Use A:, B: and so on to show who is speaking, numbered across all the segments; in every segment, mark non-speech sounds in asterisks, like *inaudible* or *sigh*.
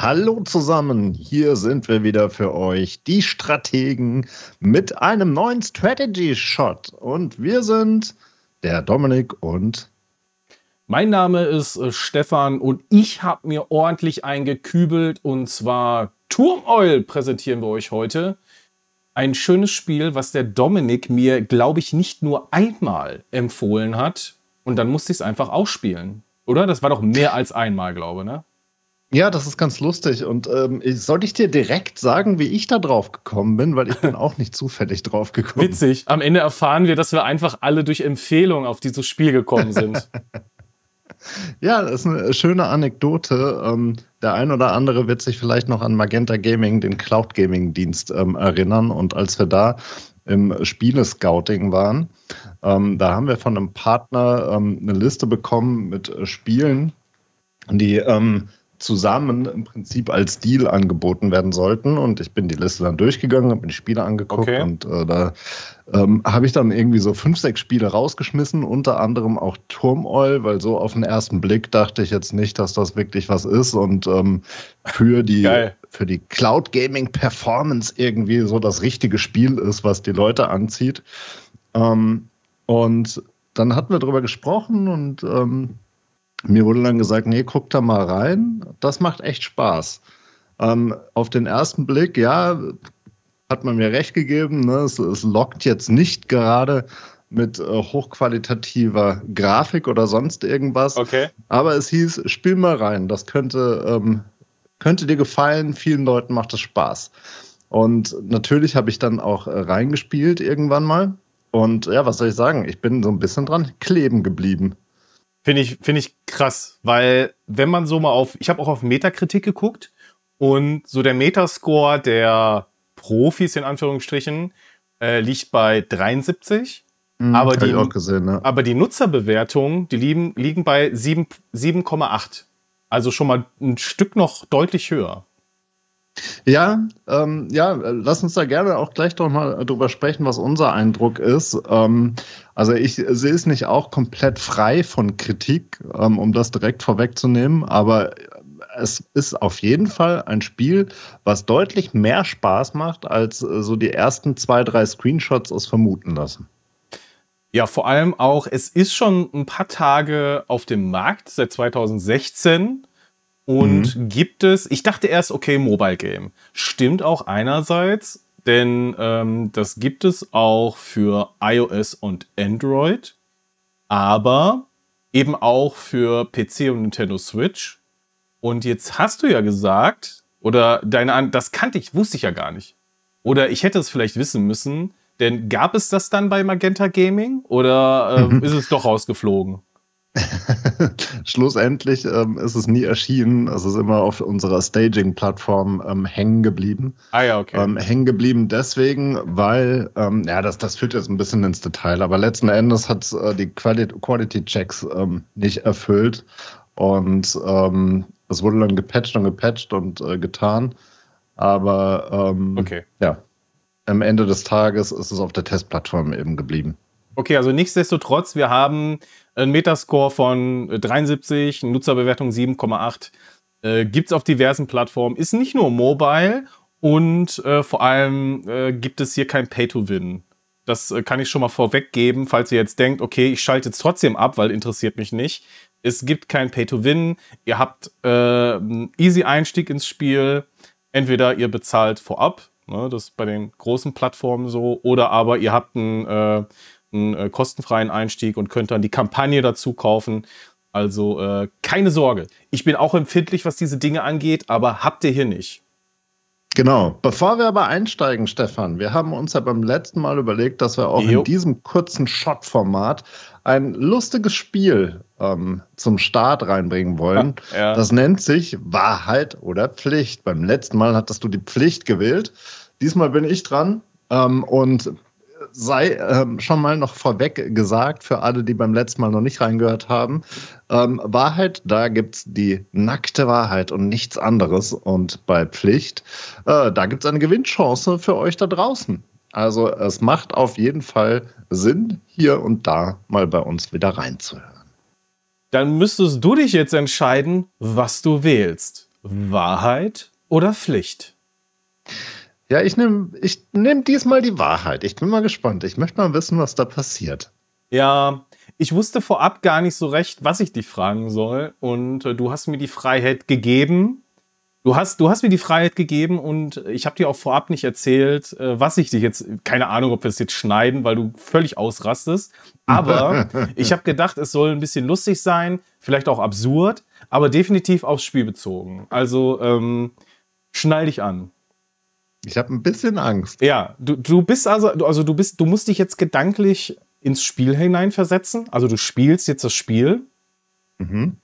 A: Hallo zusammen, hier sind wir wieder für euch, die Strategen, mit einem neuen Strategy Shot. Und wir sind der Dominik und.
B: Mein Name ist äh, Stefan und ich habe mir ordentlich eingekübelt und zwar Turmoil präsentieren wir euch heute. Ein schönes Spiel, was der Dominik mir, glaube ich, nicht nur einmal empfohlen hat und dann musste ich es einfach ausspielen. Oder? Das war doch mehr als einmal, glaube ich, ne?
A: Ja, das ist ganz lustig. Und ähm, soll ich dir direkt sagen, wie ich da drauf gekommen bin? Weil ich bin *laughs* auch nicht zufällig drauf gekommen.
B: Witzig. Am Ende erfahren wir, dass wir einfach alle durch Empfehlung auf dieses Spiel gekommen sind. *laughs*
A: ja, das ist eine schöne Anekdote. Ähm, der ein oder andere wird sich vielleicht noch an Magenta Gaming, den Cloud Gaming Dienst, ähm, erinnern. Und als wir da im Spielescouting waren, ähm, da haben wir von einem Partner ähm, eine Liste bekommen mit äh, Spielen, die ähm, zusammen im Prinzip als Deal angeboten werden sollten. Und ich bin die Liste dann durchgegangen, habe mir die Spiele angeguckt okay. und äh, da ähm, habe ich dann irgendwie so fünf, sechs Spiele rausgeschmissen, unter anderem auch Turmoil, weil so auf den ersten Blick dachte ich jetzt nicht, dass das wirklich was ist und ähm, für die für die Cloud Gaming Performance irgendwie so das richtige Spiel ist, was die Leute anzieht. Ähm, und dann hatten wir darüber gesprochen und ähm, mir wurde dann gesagt, nee, guck da mal rein. Das macht echt Spaß. Ähm, auf den ersten Blick, ja, hat man mir recht gegeben. Ne? Es, es lockt jetzt nicht gerade mit äh, hochqualitativer Grafik oder sonst irgendwas.
B: Okay.
A: Aber es hieß, spiel mal rein. Das könnte, ähm, könnte dir gefallen. Vielen Leuten macht es Spaß. Und natürlich habe ich dann auch äh, reingespielt irgendwann mal. Und ja, was soll ich sagen? Ich bin so ein bisschen dran kleben geblieben.
B: Finde ich, find ich krass, weil wenn man so mal auf, ich habe auch auf Metakritik geguckt und so der Metascore der Profis in Anführungsstrichen äh, liegt bei 73. Mhm, aber, die,
A: gesehen, ne?
B: aber die Nutzerbewertungen, die liegen, liegen bei 7,8. Also schon mal ein Stück noch deutlich höher.
A: Ja, ähm, ja, lass uns da gerne auch gleich doch mal drüber sprechen, was unser Eindruck ist. Ähm, also ich sehe es nicht auch komplett frei von Kritik, ähm, um das direkt vorwegzunehmen, aber es ist auf jeden Fall ein Spiel, was deutlich mehr Spaß macht, als äh, so die ersten zwei, drei Screenshots es vermuten lassen.
B: Ja, vor allem auch, es ist schon ein paar Tage auf dem Markt, seit 2016. Und mhm. gibt es, ich dachte erst, okay, Mobile Game. Stimmt auch einerseits, denn ähm, das gibt es auch für iOS und Android, aber eben auch für PC und Nintendo Switch. Und jetzt hast du ja gesagt, oder deine, das kannte ich, wusste ich ja gar nicht. Oder ich hätte es vielleicht wissen müssen, denn gab es das dann bei Magenta Gaming oder äh, ist es doch rausgeflogen? *laughs*
A: Schlussendlich ähm, ist es nie erschienen. Es ist immer auf unserer Staging-Plattform ähm, hängen geblieben.
B: Ah ja, okay.
A: Ähm, hängen geblieben deswegen, weil, ähm, ja, das, das führt jetzt ein bisschen ins Detail, aber letzten Endes hat es äh, die Quality-Checks ähm, nicht erfüllt. Und ähm, es wurde dann gepatcht und gepatcht und äh, getan. Aber
B: okay.
A: ja, am Ende des Tages ist es auf der Testplattform eben geblieben.
B: Okay, also nichtsdestotrotz, wir haben einen Metascore von 73, eine Nutzerbewertung 7,8. Äh, gibt es auf diversen Plattformen. Ist nicht nur mobile und äh, vor allem äh, gibt es hier kein Pay-to-Win. Das äh, kann ich schon mal vorweggeben, falls ihr jetzt denkt, okay, ich schalte jetzt trotzdem ab, weil interessiert mich nicht. Es gibt kein Pay-to-Win. Ihr habt äh, einen easy Einstieg ins Spiel. Entweder ihr bezahlt vorab, ne, das ist bei den großen Plattformen so, oder aber ihr habt einen äh, einen äh, kostenfreien Einstieg und könnt dann die Kampagne dazu kaufen. Also äh, keine Sorge. Ich bin auch empfindlich, was diese Dinge angeht, aber habt ihr hier nicht.
A: Genau. Bevor wir aber einsteigen, Stefan, wir haben uns ja beim letzten Mal überlegt, dass wir auch jo. in diesem kurzen Shot-Format ein lustiges Spiel ähm, zum Start reinbringen wollen. Ja. Das nennt sich Wahrheit oder Pflicht. Beim letzten Mal hattest du die Pflicht gewählt. Diesmal bin ich dran. Ähm, und sei ähm, schon mal noch vorweg gesagt, für alle, die beim letzten Mal noch nicht reingehört haben, ähm, Wahrheit, da gibt es die nackte Wahrheit und nichts anderes. Und bei Pflicht, äh, da gibt es eine Gewinnchance für euch da draußen. Also es macht auf jeden Fall Sinn, hier und da mal bei uns wieder reinzuhören.
B: Dann müsstest du dich jetzt entscheiden, was du wählst. Wahrheit oder Pflicht?
A: Ja, ich nehme ich nehm diesmal die Wahrheit. Ich bin mal gespannt. Ich möchte mal wissen, was da passiert.
B: Ja, ich wusste vorab gar nicht so recht, was ich dich fragen soll. Und äh, du hast mir die Freiheit gegeben. Du hast, du hast mir die Freiheit gegeben und ich habe dir auch vorab nicht erzählt, äh, was ich dich jetzt, keine Ahnung, ob wir es jetzt schneiden, weil du völlig ausrastest. *laughs* Aber ich habe gedacht, es soll ein bisschen lustig sein, vielleicht auch absurd, aber definitiv aufs Spiel bezogen. Also ähm, schnall dich an.
A: Ich habe ein bisschen Angst.
B: Ja, du, du bist also, also du bist, du musst dich jetzt gedanklich ins Spiel hineinversetzen. Also du spielst jetzt das Spiel. Mhm.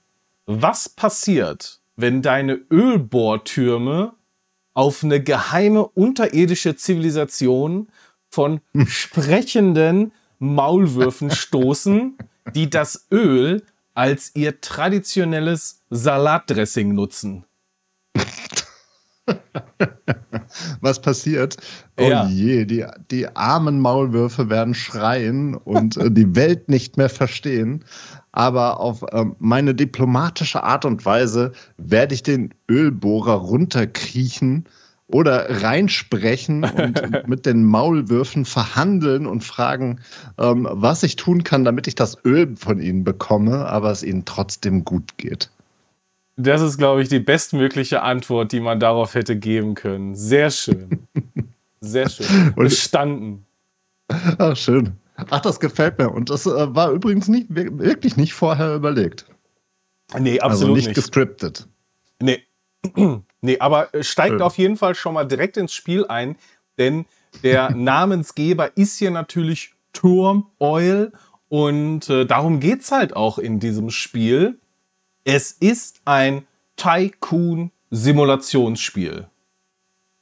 B: Was passiert, wenn deine Ölbohrtürme auf eine geheime unterirdische Zivilisation von *laughs* sprechenden Maulwürfen stoßen, die das Öl als ihr traditionelles Salatdressing nutzen? *laughs* *laughs*
A: was passiert. Oh ja. je, die, die armen Maulwürfe werden schreien und äh, die Welt nicht mehr verstehen. Aber auf ähm, meine diplomatische Art und Weise werde ich den Ölbohrer runterkriechen oder reinsprechen und *laughs* mit den Maulwürfen verhandeln und fragen, ähm, was ich tun kann, damit ich das Öl von ihnen bekomme, aber es ihnen trotzdem gut geht.
B: Das ist, glaube ich, die bestmögliche Antwort, die man darauf hätte geben können. Sehr schön. *laughs* Sehr schön. Bestanden.
A: Ach, schön. Ach, das gefällt mir. Und das äh, war übrigens nicht, wirklich nicht vorher überlegt.
B: Nee, absolut also nicht.
A: nicht gescriptet.
B: Nee. *clears throat* nee, aber steigt schön. auf jeden Fall schon mal direkt ins Spiel ein, denn der *laughs* Namensgeber ist hier natürlich Turm Oil und äh, darum geht es halt auch in diesem Spiel. Es ist ein Tycoon-Simulationsspiel.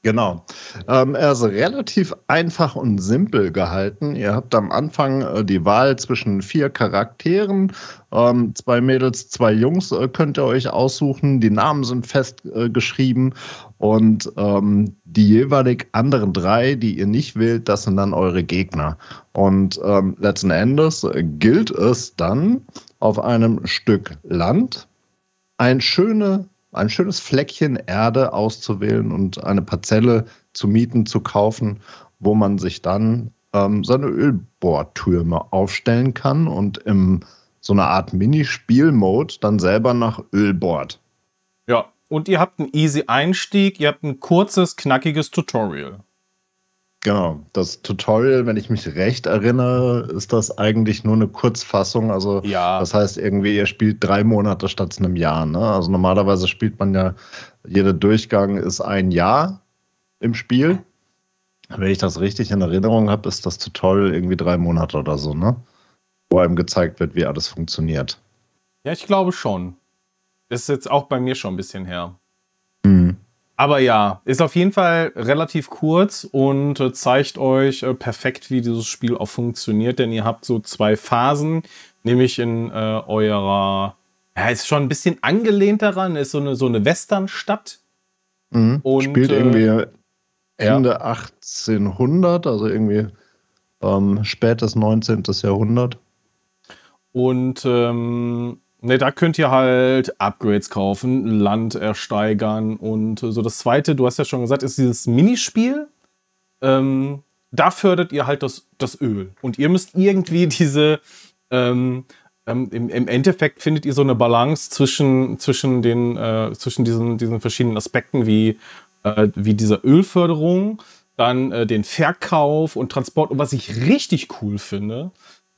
A: Genau. Ähm, er ist relativ einfach und simpel gehalten. Ihr habt am Anfang äh, die Wahl zwischen vier Charakteren. Ähm, zwei Mädels, zwei Jungs äh, könnt ihr euch aussuchen. Die Namen sind festgeschrieben. Äh, und ähm, die jeweilig anderen drei, die ihr nicht wählt, das sind dann eure Gegner. Und ähm, letzten Endes gilt es dann auf einem Stück Land ein, schöne, ein schönes Fleckchen Erde auszuwählen und eine Parzelle zu mieten, zu kaufen, wo man sich dann ähm, seine Ölbohrtürme aufstellen kann und im so einer Art Minispiel-Mode dann selber nach Öl bohrt.
B: Ja, und ihr habt einen easy Einstieg, ihr habt ein kurzes, knackiges Tutorial.
A: Genau, das Tutorial, wenn ich mich recht erinnere, ist das eigentlich nur eine Kurzfassung. Also ja. das heißt irgendwie, ihr spielt drei Monate statt einem Jahr. Ne? Also normalerweise spielt man ja, jeder Durchgang ist ein Jahr im Spiel. Wenn ich das richtig in Erinnerung habe, ist das Tutorial irgendwie drei Monate oder so, ne? Wo einem gezeigt wird, wie alles funktioniert.
B: Ja, ich glaube schon. Das ist jetzt auch bei mir schon ein bisschen her. Mhm. Aber ja, ist auf jeden Fall relativ kurz und äh, zeigt euch äh, perfekt, wie dieses Spiel auch funktioniert, denn ihr habt so zwei Phasen, nämlich in äh, eurer, ja, ist schon ein bisschen angelehnt daran, ist so eine, so eine Westernstadt.
A: Mhm. Und, Spielt äh, irgendwie Ende ja. 1800, also irgendwie ähm, spätes 19. Jahrhundert.
B: Und ähm, Ne, da könnt ihr halt Upgrades kaufen, Land ersteigern und so. Das zweite, du hast ja schon gesagt, ist dieses Minispiel. Ähm, da fördert ihr halt das, das Öl. Und ihr müsst irgendwie *laughs* diese, ähm, ähm, im, im, Endeffekt findet ihr so eine Balance zwischen, zwischen, den, äh, zwischen diesen, diesen verschiedenen Aspekten wie, äh, wie dieser Ölförderung, dann äh, den Verkauf und Transport. Und was ich richtig cool finde,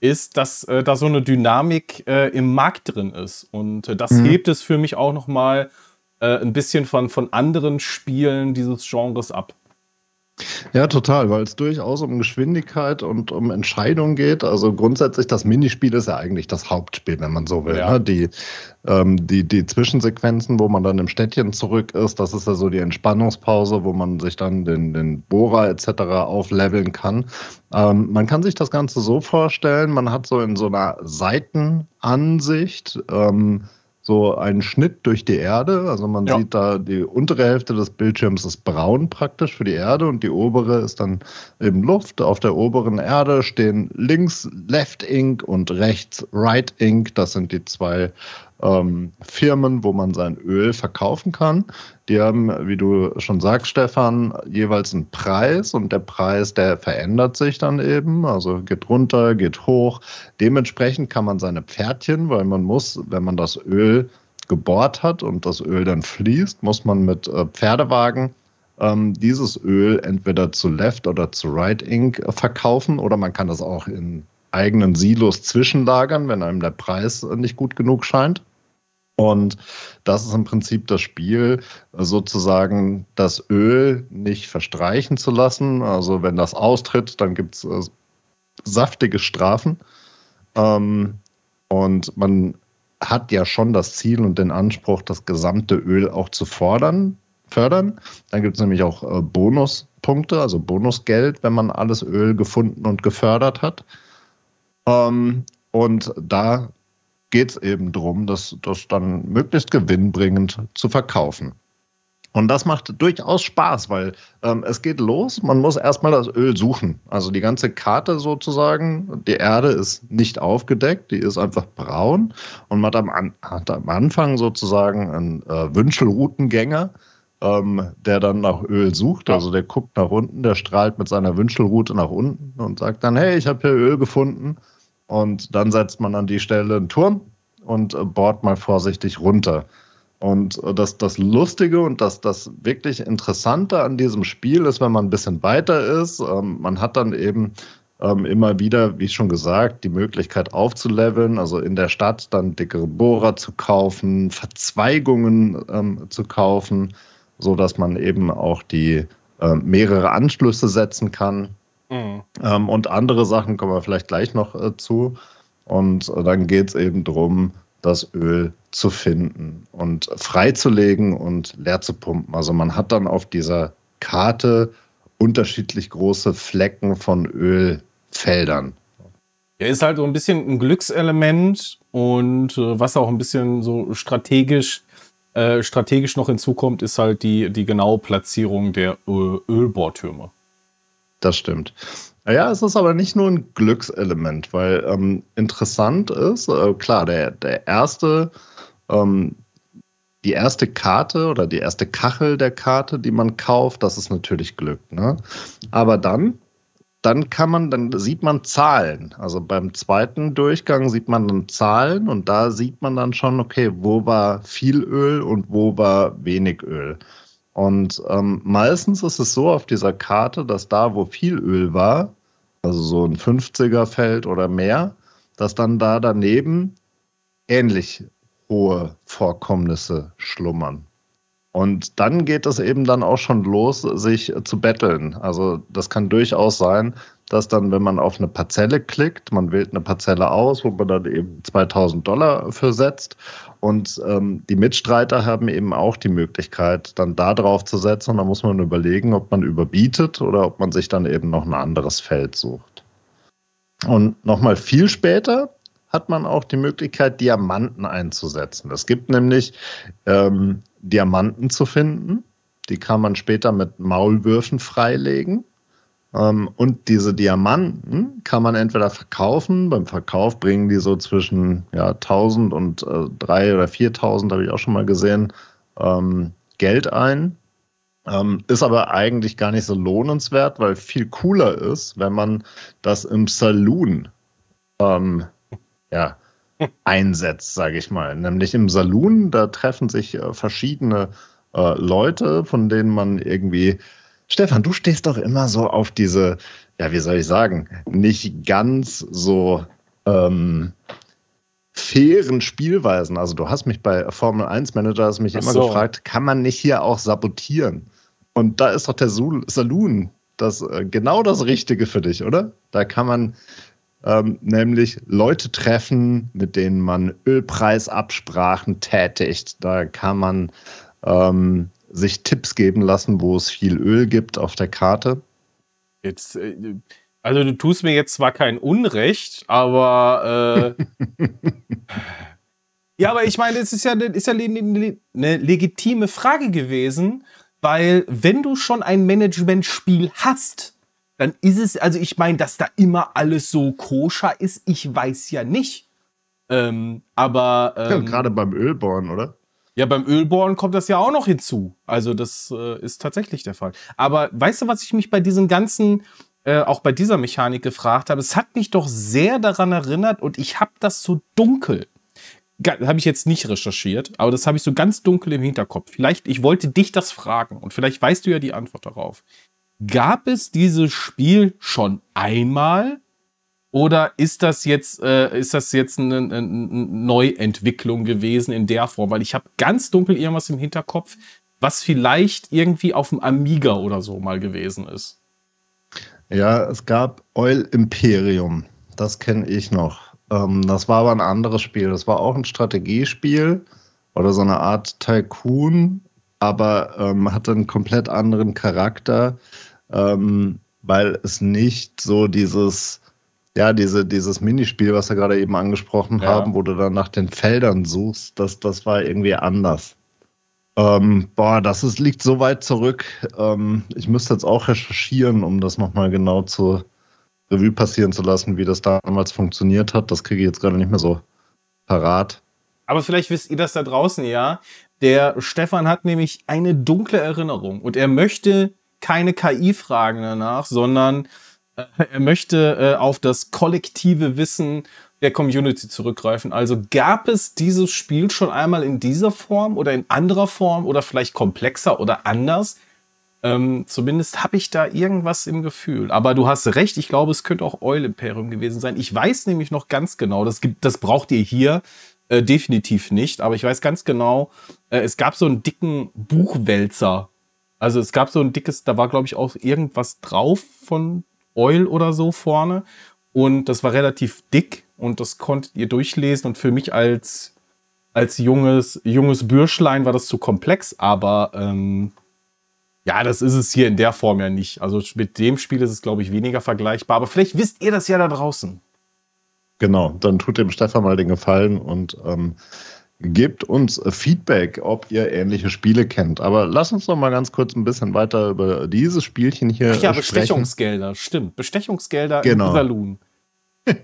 B: ist, dass äh, da so eine Dynamik äh, im Markt drin ist. Und äh, das mhm. hebt es für mich auch noch mal äh, ein bisschen von, von anderen Spielen dieses Genres ab.
A: Ja, total, weil es durchaus um Geschwindigkeit und um Entscheidungen geht. Also grundsätzlich, das Minispiel ist ja eigentlich das Hauptspiel, wenn man so will. Ja. Ne? Die, ähm, die, die Zwischensequenzen, wo man dann im Städtchen zurück ist, das ist ja so die Entspannungspause, wo man sich dann den, den Bohrer etc. aufleveln kann. Ähm, man kann sich das Ganze so vorstellen, man hat so in so einer Seitenansicht ähm, so einen Schnitt durch die Erde. Also man ja. sieht da, die untere Hälfte des Bildschirms ist braun praktisch für die Erde und die obere ist dann eben Luft. Auf der oberen Erde stehen links Left Ink und rechts Right Ink. Das sind die zwei ähm, Firmen, wo man sein Öl verkaufen kann. Die haben, wie du schon sagst, Stefan, jeweils einen Preis und der Preis, der verändert sich dann eben, also geht runter, geht hoch. Dementsprechend kann man seine Pferdchen, weil man muss, wenn man das Öl gebohrt hat und das Öl dann fließt, muss man mit äh, Pferdewagen ähm, dieses Öl entweder zu Left oder zu Right Ink äh, verkaufen oder man kann das auch in eigenen Silos zwischenlagern, wenn einem der Preis nicht gut genug scheint. Und das ist im Prinzip das Spiel, sozusagen das Öl nicht verstreichen zu lassen. Also wenn das austritt, dann gibt es äh, saftige Strafen. Ähm, und man hat ja schon das Ziel und den Anspruch, das gesamte Öl auch zu fordern, fördern. Dann gibt es nämlich auch äh, Bonuspunkte, also Bonusgeld, wenn man alles Öl gefunden und gefördert hat. Ähm, und da geht es eben darum, das, das dann möglichst gewinnbringend zu verkaufen. Und das macht durchaus Spaß, weil ähm, es geht los, man muss erstmal das Öl suchen. Also die ganze Karte sozusagen, die Erde ist nicht aufgedeckt, die ist einfach braun und man hat am, hat am Anfang sozusagen einen äh, Wünschelroutengänger, ähm, der dann nach Öl sucht. Also der guckt nach unten, der strahlt mit seiner Wünschelroute nach unten und sagt dann, hey, ich habe hier Öl gefunden. Und dann setzt man an die Stelle einen Turm und äh, bohrt mal vorsichtig runter. Und äh, das, das Lustige und das, das wirklich Interessante an diesem Spiel ist, wenn man ein bisschen weiter ist, ähm, man hat dann eben ähm, immer wieder, wie schon gesagt, die Möglichkeit aufzuleveln, also in der Stadt dann dickere Bohrer zu kaufen, Verzweigungen ähm, zu kaufen, so dass man eben auch die äh, mehrere Anschlüsse setzen kann. Mhm. Ähm, und andere Sachen kommen wir vielleicht gleich noch äh, zu. Und äh, dann geht es eben darum, das Öl zu finden und freizulegen und leer zu pumpen. Also man hat dann auf dieser Karte unterschiedlich große Flecken von Ölfeldern.
B: Er ist halt so ein bisschen ein Glückselement und äh, was auch ein bisschen so strategisch, äh, strategisch noch hinzukommt, ist halt die, die genaue Platzierung der Öl Ölbohrtürme.
A: Das stimmt. Ja, es ist aber nicht nur ein Glückselement, weil ähm, interessant ist, äh, klar, der, der erste, ähm, die erste Karte oder die erste Kachel der Karte, die man kauft, das ist natürlich Glück. Ne? Aber dann, dann kann man, dann sieht man Zahlen. Also beim zweiten Durchgang sieht man dann Zahlen und da sieht man dann schon, okay, wo war viel Öl und wo war wenig Öl. Und ähm, meistens ist es so auf dieser Karte, dass da, wo viel Öl war, also so ein 50er Feld oder mehr, dass dann da daneben ähnlich hohe Vorkommnisse schlummern. Und dann geht es eben dann auch schon los, sich zu betteln. Also das kann durchaus sein, dass dann, wenn man auf eine Parzelle klickt, man wählt eine Parzelle aus, wo man dann eben 2000 Dollar für setzt. Und ähm, die Mitstreiter haben eben auch die Möglichkeit, dann da drauf zu setzen. Und da muss man überlegen, ob man überbietet oder ob man sich dann eben noch ein anderes Feld sucht. Und nochmal viel später hat man auch die Möglichkeit, Diamanten einzusetzen. Es gibt nämlich ähm, Diamanten zu finden. Die kann man später mit Maulwürfen freilegen. Ähm, und diese Diamanten kann man entweder verkaufen. Beim Verkauf bringen die so zwischen ja, 1000 und äh, 3.000 oder 4000, habe ich auch schon mal gesehen, ähm, Geld ein. Ähm, ist aber eigentlich gar nicht so lohnenswert, weil viel cooler ist, wenn man das im Saloon ähm, ja, einsetzt, sage ich mal. Nämlich im Saloon, da treffen sich äh, verschiedene äh, Leute, von denen man irgendwie Stefan, du stehst doch immer so auf diese, ja, wie soll ich sagen, nicht ganz so ähm, fairen Spielweisen. Also du hast mich bei Formel 1 Manager hast mich Ach immer so. gefragt, kann man nicht hier auch sabotieren? Und da ist doch der Saloon das äh, genau das Richtige für dich, oder? Da kann man ähm, nämlich Leute treffen, mit denen man Ölpreisabsprachen tätigt. Da kann man ähm, sich Tipps geben lassen, wo es viel Öl gibt auf der Karte?
B: Jetzt, äh, also du tust mir jetzt zwar kein Unrecht, aber äh, *laughs* ja, aber ich meine, es ist ja, ist ja eine, eine legitime Frage gewesen, weil wenn du schon ein Managementspiel hast, dann ist es, also ich meine, dass da immer alles so koscher ist, ich weiß ja nicht. Ähm, aber. Ähm,
A: ja, gerade beim Ölborn, oder?
B: Ja, beim Ölbohren kommt das ja auch noch hinzu. Also das äh, ist tatsächlich der Fall. Aber weißt du, was ich mich bei diesen ganzen, äh, auch bei dieser Mechanik gefragt habe? Es hat mich doch sehr daran erinnert und ich habe das so dunkel. Habe ich jetzt nicht recherchiert, aber das habe ich so ganz dunkel im Hinterkopf. Vielleicht, ich wollte dich das fragen und vielleicht weißt du ja die Antwort darauf. Gab es dieses Spiel schon einmal oder ist das jetzt, äh, ist das jetzt eine, eine, Neuentwicklung gewesen in der Form? Weil ich habe ganz dunkel irgendwas im Hinterkopf, was vielleicht irgendwie auf dem Amiga oder so mal gewesen ist.
A: Ja, es gab Oil Imperium. Das kenne ich noch. Ähm, das war aber ein anderes Spiel. Das war auch ein Strategiespiel oder so eine Art Tycoon, aber ähm, hatte einen komplett anderen Charakter, ähm, weil es nicht so dieses ja, diese, dieses Minispiel, was wir gerade eben angesprochen ja. haben, wo du dann nach den Feldern suchst, das, das war irgendwie anders. Ähm, boah, das ist, liegt so weit zurück. Ähm, ich müsste jetzt auch recherchieren, um das nochmal genau zur Revue passieren zu lassen, wie das damals funktioniert hat. Das kriege ich jetzt gerade nicht mehr so parat.
B: Aber vielleicht wisst ihr das da draußen ja. Der Stefan hat nämlich eine dunkle Erinnerung und er möchte keine KI-Fragen danach, sondern er möchte äh, auf das kollektive Wissen der Community zurückgreifen. Also gab es dieses Spiel schon einmal in dieser Form oder in anderer Form oder vielleicht komplexer oder anders? Ähm, zumindest habe ich da irgendwas im Gefühl. Aber du hast recht, ich glaube, es könnte auch Oil Imperium gewesen sein. Ich weiß nämlich noch ganz genau, das, gibt, das braucht ihr hier äh, definitiv nicht, aber ich weiß ganz genau, äh, es gab so einen dicken Buchwälzer. Also es gab so ein dickes, da war glaube ich auch irgendwas drauf von Oil oder so vorne. Und das war relativ dick und das konntet ihr durchlesen. Und für mich als, als junges, junges Bürschlein war das zu komplex, aber ähm, ja, das ist es hier in der Form ja nicht. Also mit dem Spiel ist es, glaube ich, weniger vergleichbar. Aber vielleicht wisst ihr das ja da draußen.
A: Genau, dann tut dem Stefan mal den Gefallen und ähm, Gebt uns Feedback, ob ihr ähnliche Spiele kennt. Aber lass uns noch mal ganz kurz ein bisschen weiter über dieses Spielchen hier Ach
B: ja,
A: sprechen.
B: Bestechungsgelder, stimmt. Bestechungsgelder genau. im Saloon. *laughs*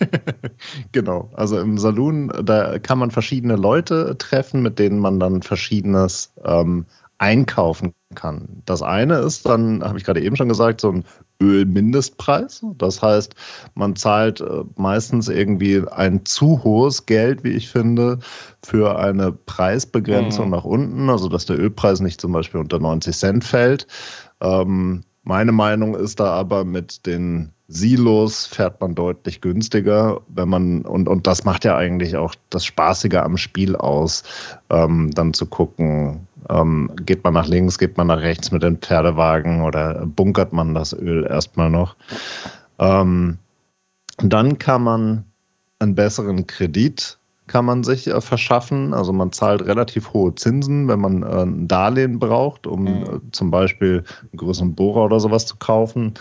A: genau, also im Saloon, da kann man verschiedene Leute treffen, mit denen man dann verschiedenes ähm, einkaufen kann. Das eine ist dann, habe ich gerade eben schon gesagt, so ein Ölmindestpreis. Das heißt, man zahlt äh, meistens irgendwie ein zu hohes Geld, wie ich finde, für eine Preisbegrenzung mhm. nach unten, also dass der Ölpreis nicht zum Beispiel unter 90 Cent fällt. Ähm, meine Meinung ist da aber mit den Silos fährt man deutlich günstiger, wenn man, und, und das macht ja eigentlich auch das Spaßige am Spiel aus, ähm, dann zu gucken, ähm, geht man nach links, geht man nach rechts mit dem Pferdewagen oder bunkert man das Öl erstmal noch. Ähm, dann kann man einen besseren Kredit kann man sich äh, verschaffen. Also man zahlt relativ hohe Zinsen, wenn man äh, ein Darlehen braucht, um mhm. äh, zum Beispiel einen größeren Bohrer oder sowas zu kaufen.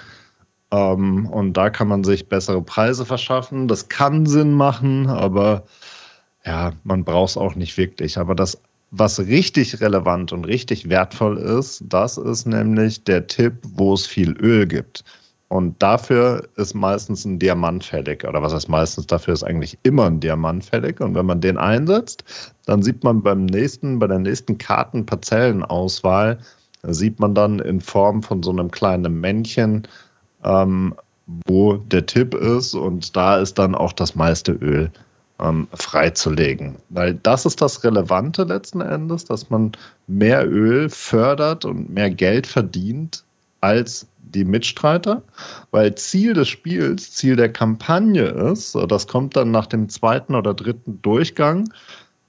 A: Ähm, und da kann man sich bessere Preise verschaffen. Das kann Sinn machen, aber ja, man braucht es auch nicht wirklich. Aber das, was richtig relevant und richtig wertvoll ist, das ist nämlich der Tipp, wo es viel Öl gibt. Und dafür ist meistens ein Diamant fällig. Oder was heißt meistens? Dafür ist eigentlich immer ein Diamant fällig. Und wenn man den einsetzt, dann sieht man beim nächsten, bei der nächsten Kartenparzellenauswahl, sieht man dann in Form von so einem kleinen Männchen, ähm, wo der Tipp ist. Und da ist dann auch das meiste Öl ähm, freizulegen. Weil das ist das Relevante letzten Endes, dass man mehr Öl fördert und mehr Geld verdient als die Mitstreiter, weil Ziel des Spiels, Ziel der Kampagne ist, das kommt dann nach dem zweiten oder dritten Durchgang,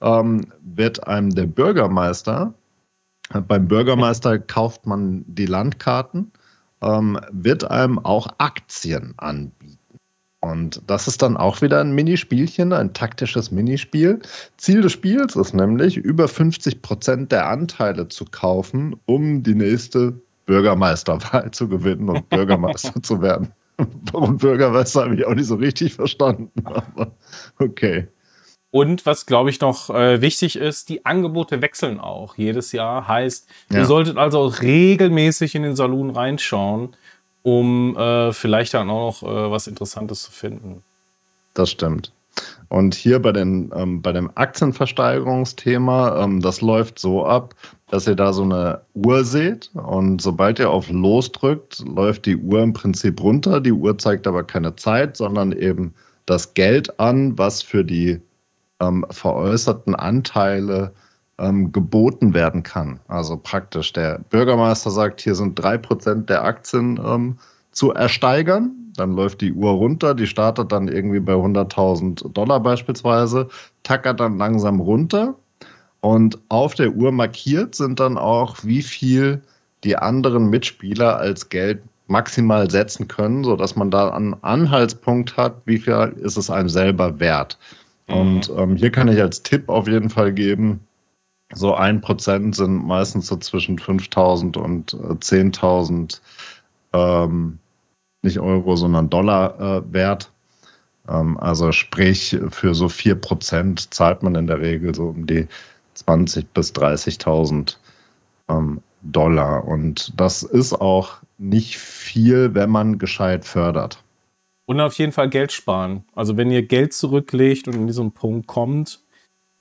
A: ähm, wird einem der Bürgermeister, beim Bürgermeister kauft man die Landkarten, ähm, wird einem auch Aktien anbieten. Und das ist dann auch wieder ein Minispielchen, ein taktisches Minispiel. Ziel des Spiels ist nämlich, über 50 Prozent der Anteile zu kaufen, um die nächste Bürgermeisterwahl zu gewinnen und Bürgermeister *laughs* zu werden. Warum Bürgermeister habe ich auch nicht so richtig verstanden, aber okay.
B: Und was, glaube ich, noch äh, wichtig ist, die Angebote wechseln auch jedes Jahr. Heißt, ja. ihr solltet also regelmäßig in den Saloon reinschauen, um äh, vielleicht dann auch noch äh, was Interessantes zu finden.
A: Das stimmt. Und hier bei, den, ähm, bei dem Aktienversteigerungsthema, ähm, das läuft so ab, dass ihr da so eine Uhr seht und sobald ihr auf Los drückt, läuft die Uhr im Prinzip runter. Die Uhr zeigt aber keine Zeit, sondern eben das Geld an, was für die ähm, veräußerten Anteile ähm, geboten werden kann. Also praktisch der Bürgermeister sagt, hier sind drei Prozent der Aktien ähm, zu ersteigern dann läuft die Uhr runter, die startet dann irgendwie bei 100.000 Dollar beispielsweise, tackert dann langsam runter und auf der Uhr markiert sind dann auch, wie viel die anderen Mitspieler als Geld maximal setzen können, sodass man da einen Anhaltspunkt hat, wie viel ist es einem selber wert. Mhm. Und ähm, hier kann ich als Tipp auf jeden Fall geben, so ein Prozent sind meistens so zwischen 5.000 und 10.000 äh, ähm, nicht Euro, sondern Dollar äh, wert. Ähm, also sprich, für so 4% zahlt man in der Regel so um die 20.000 bis 30.000 ähm, Dollar. Und das ist auch nicht viel, wenn man gescheit fördert.
B: Und auf jeden Fall Geld sparen. Also wenn ihr Geld zurücklegt und in diesen Punkt kommt,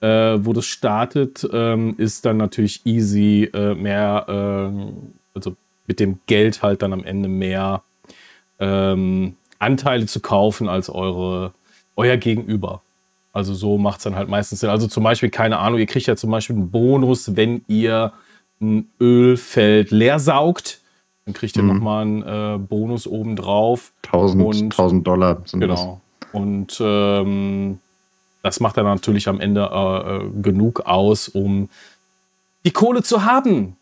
B: äh, wo das startet, ähm, ist dann natürlich easy äh, mehr, äh, also mit dem Geld halt dann am Ende mehr ähm, Anteile zu kaufen als eure, euer Gegenüber. Also so macht es dann halt meistens Sinn. Also zum Beispiel, keine Ahnung, ihr kriegt ja zum Beispiel einen Bonus, wenn ihr ein Ölfeld leer saugt. Dann kriegt ihr mhm. nochmal einen äh, Bonus obendrauf.
A: 1000, und, 1000 Dollar
B: sind Genau. Das. Und ähm, das macht dann natürlich am Ende äh, äh, genug aus, um die Kohle zu haben,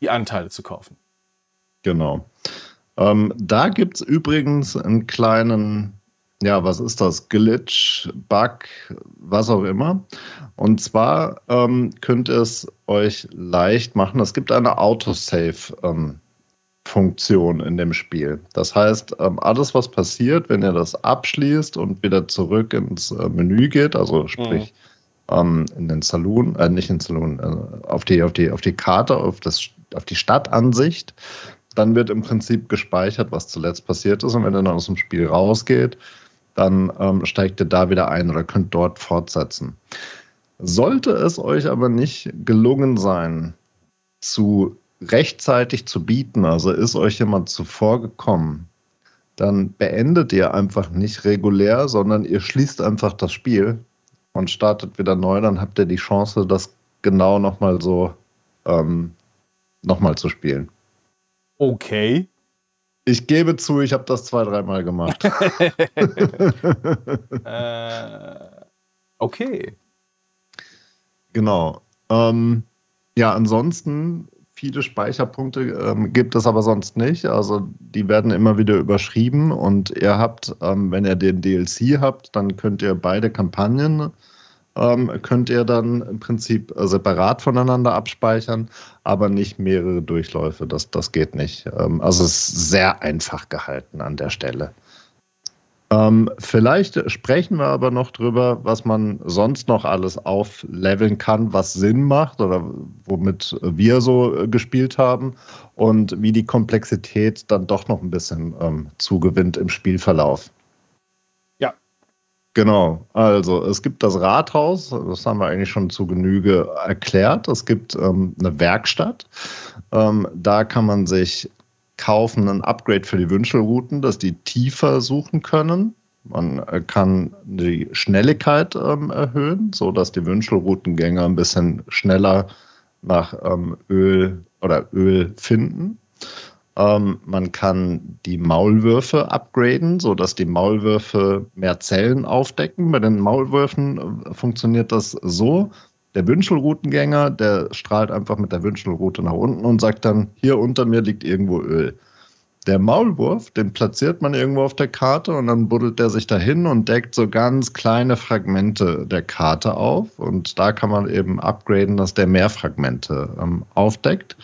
B: die Anteile zu kaufen.
A: Genau. Ähm, da gibt es übrigens einen kleinen, ja, was ist das? Glitch, Bug, was auch immer. Und zwar ähm, könnt ihr es euch leicht machen. Es gibt eine Autosave. Ähm, Funktion in dem Spiel. Das heißt, ähm, alles, was passiert, wenn ihr das abschließt und wieder zurück ins äh, Menü geht, also sprich mhm. in den Saloon, äh, nicht in den Saloon, äh, auf, die, auf, die, auf die Karte, auf, das, auf die Stadtansicht, dann wird im Prinzip gespeichert, was zuletzt passiert ist. Und wenn er dann aus dem Spiel rausgeht, dann ähm, steigt ihr da wieder ein oder könnt dort fortsetzen. Sollte es euch aber nicht gelungen sein, zu rechtzeitig zu bieten, also ist euch jemand zuvor gekommen, dann beendet ihr einfach nicht regulär, sondern ihr schließt einfach das Spiel und startet wieder neu. Dann habt ihr die Chance, das genau nochmal so ähm, nochmal zu spielen.
B: Okay.
A: Ich gebe zu, ich habe das zwei, dreimal gemacht. *laughs* *laughs*
B: äh, okay.
A: Genau. Ähm, ja, ansonsten viele Speicherpunkte ähm, gibt es aber sonst nicht. Also die werden immer wieder überschrieben und ihr habt, ähm, wenn ihr den DLC habt, dann könnt ihr beide Kampagnen ähm, könnt ihr dann im Prinzip äh, separat voneinander abspeichern, aber nicht mehrere Durchläufe. Das, das geht nicht. Ähm, also es ist sehr einfach gehalten an der Stelle. Ähm, vielleicht sprechen wir aber noch drüber, was man sonst noch alles aufleveln kann, was Sinn macht oder womit wir so äh, gespielt haben und wie die Komplexität dann doch noch ein bisschen ähm, zugewinnt im Spielverlauf. Genau, also es gibt das Rathaus, das haben wir eigentlich schon zu Genüge erklärt. Es gibt ähm, eine Werkstatt, ähm, da kann man sich kaufen ein Upgrade für die Wünschelrouten, dass die tiefer suchen können. Man äh, kann die Schnelligkeit ähm, erhöhen, sodass die Wünschelroutengänger ein bisschen schneller nach ähm, Öl oder Öl finden. Ähm, man kann die Maulwürfe upgraden, sodass die Maulwürfe mehr Zellen aufdecken. Bei den Maulwürfen äh, funktioniert das so. Der Wünschelroutengänger, der strahlt einfach mit der Wünschelroute nach unten und sagt dann, hier unter mir liegt irgendwo Öl. Der Maulwurf, den platziert man irgendwo auf der Karte und dann buddelt der sich dahin und deckt so ganz kleine Fragmente der Karte auf. Und da kann man eben upgraden, dass der mehr Fragmente ähm, aufdeckt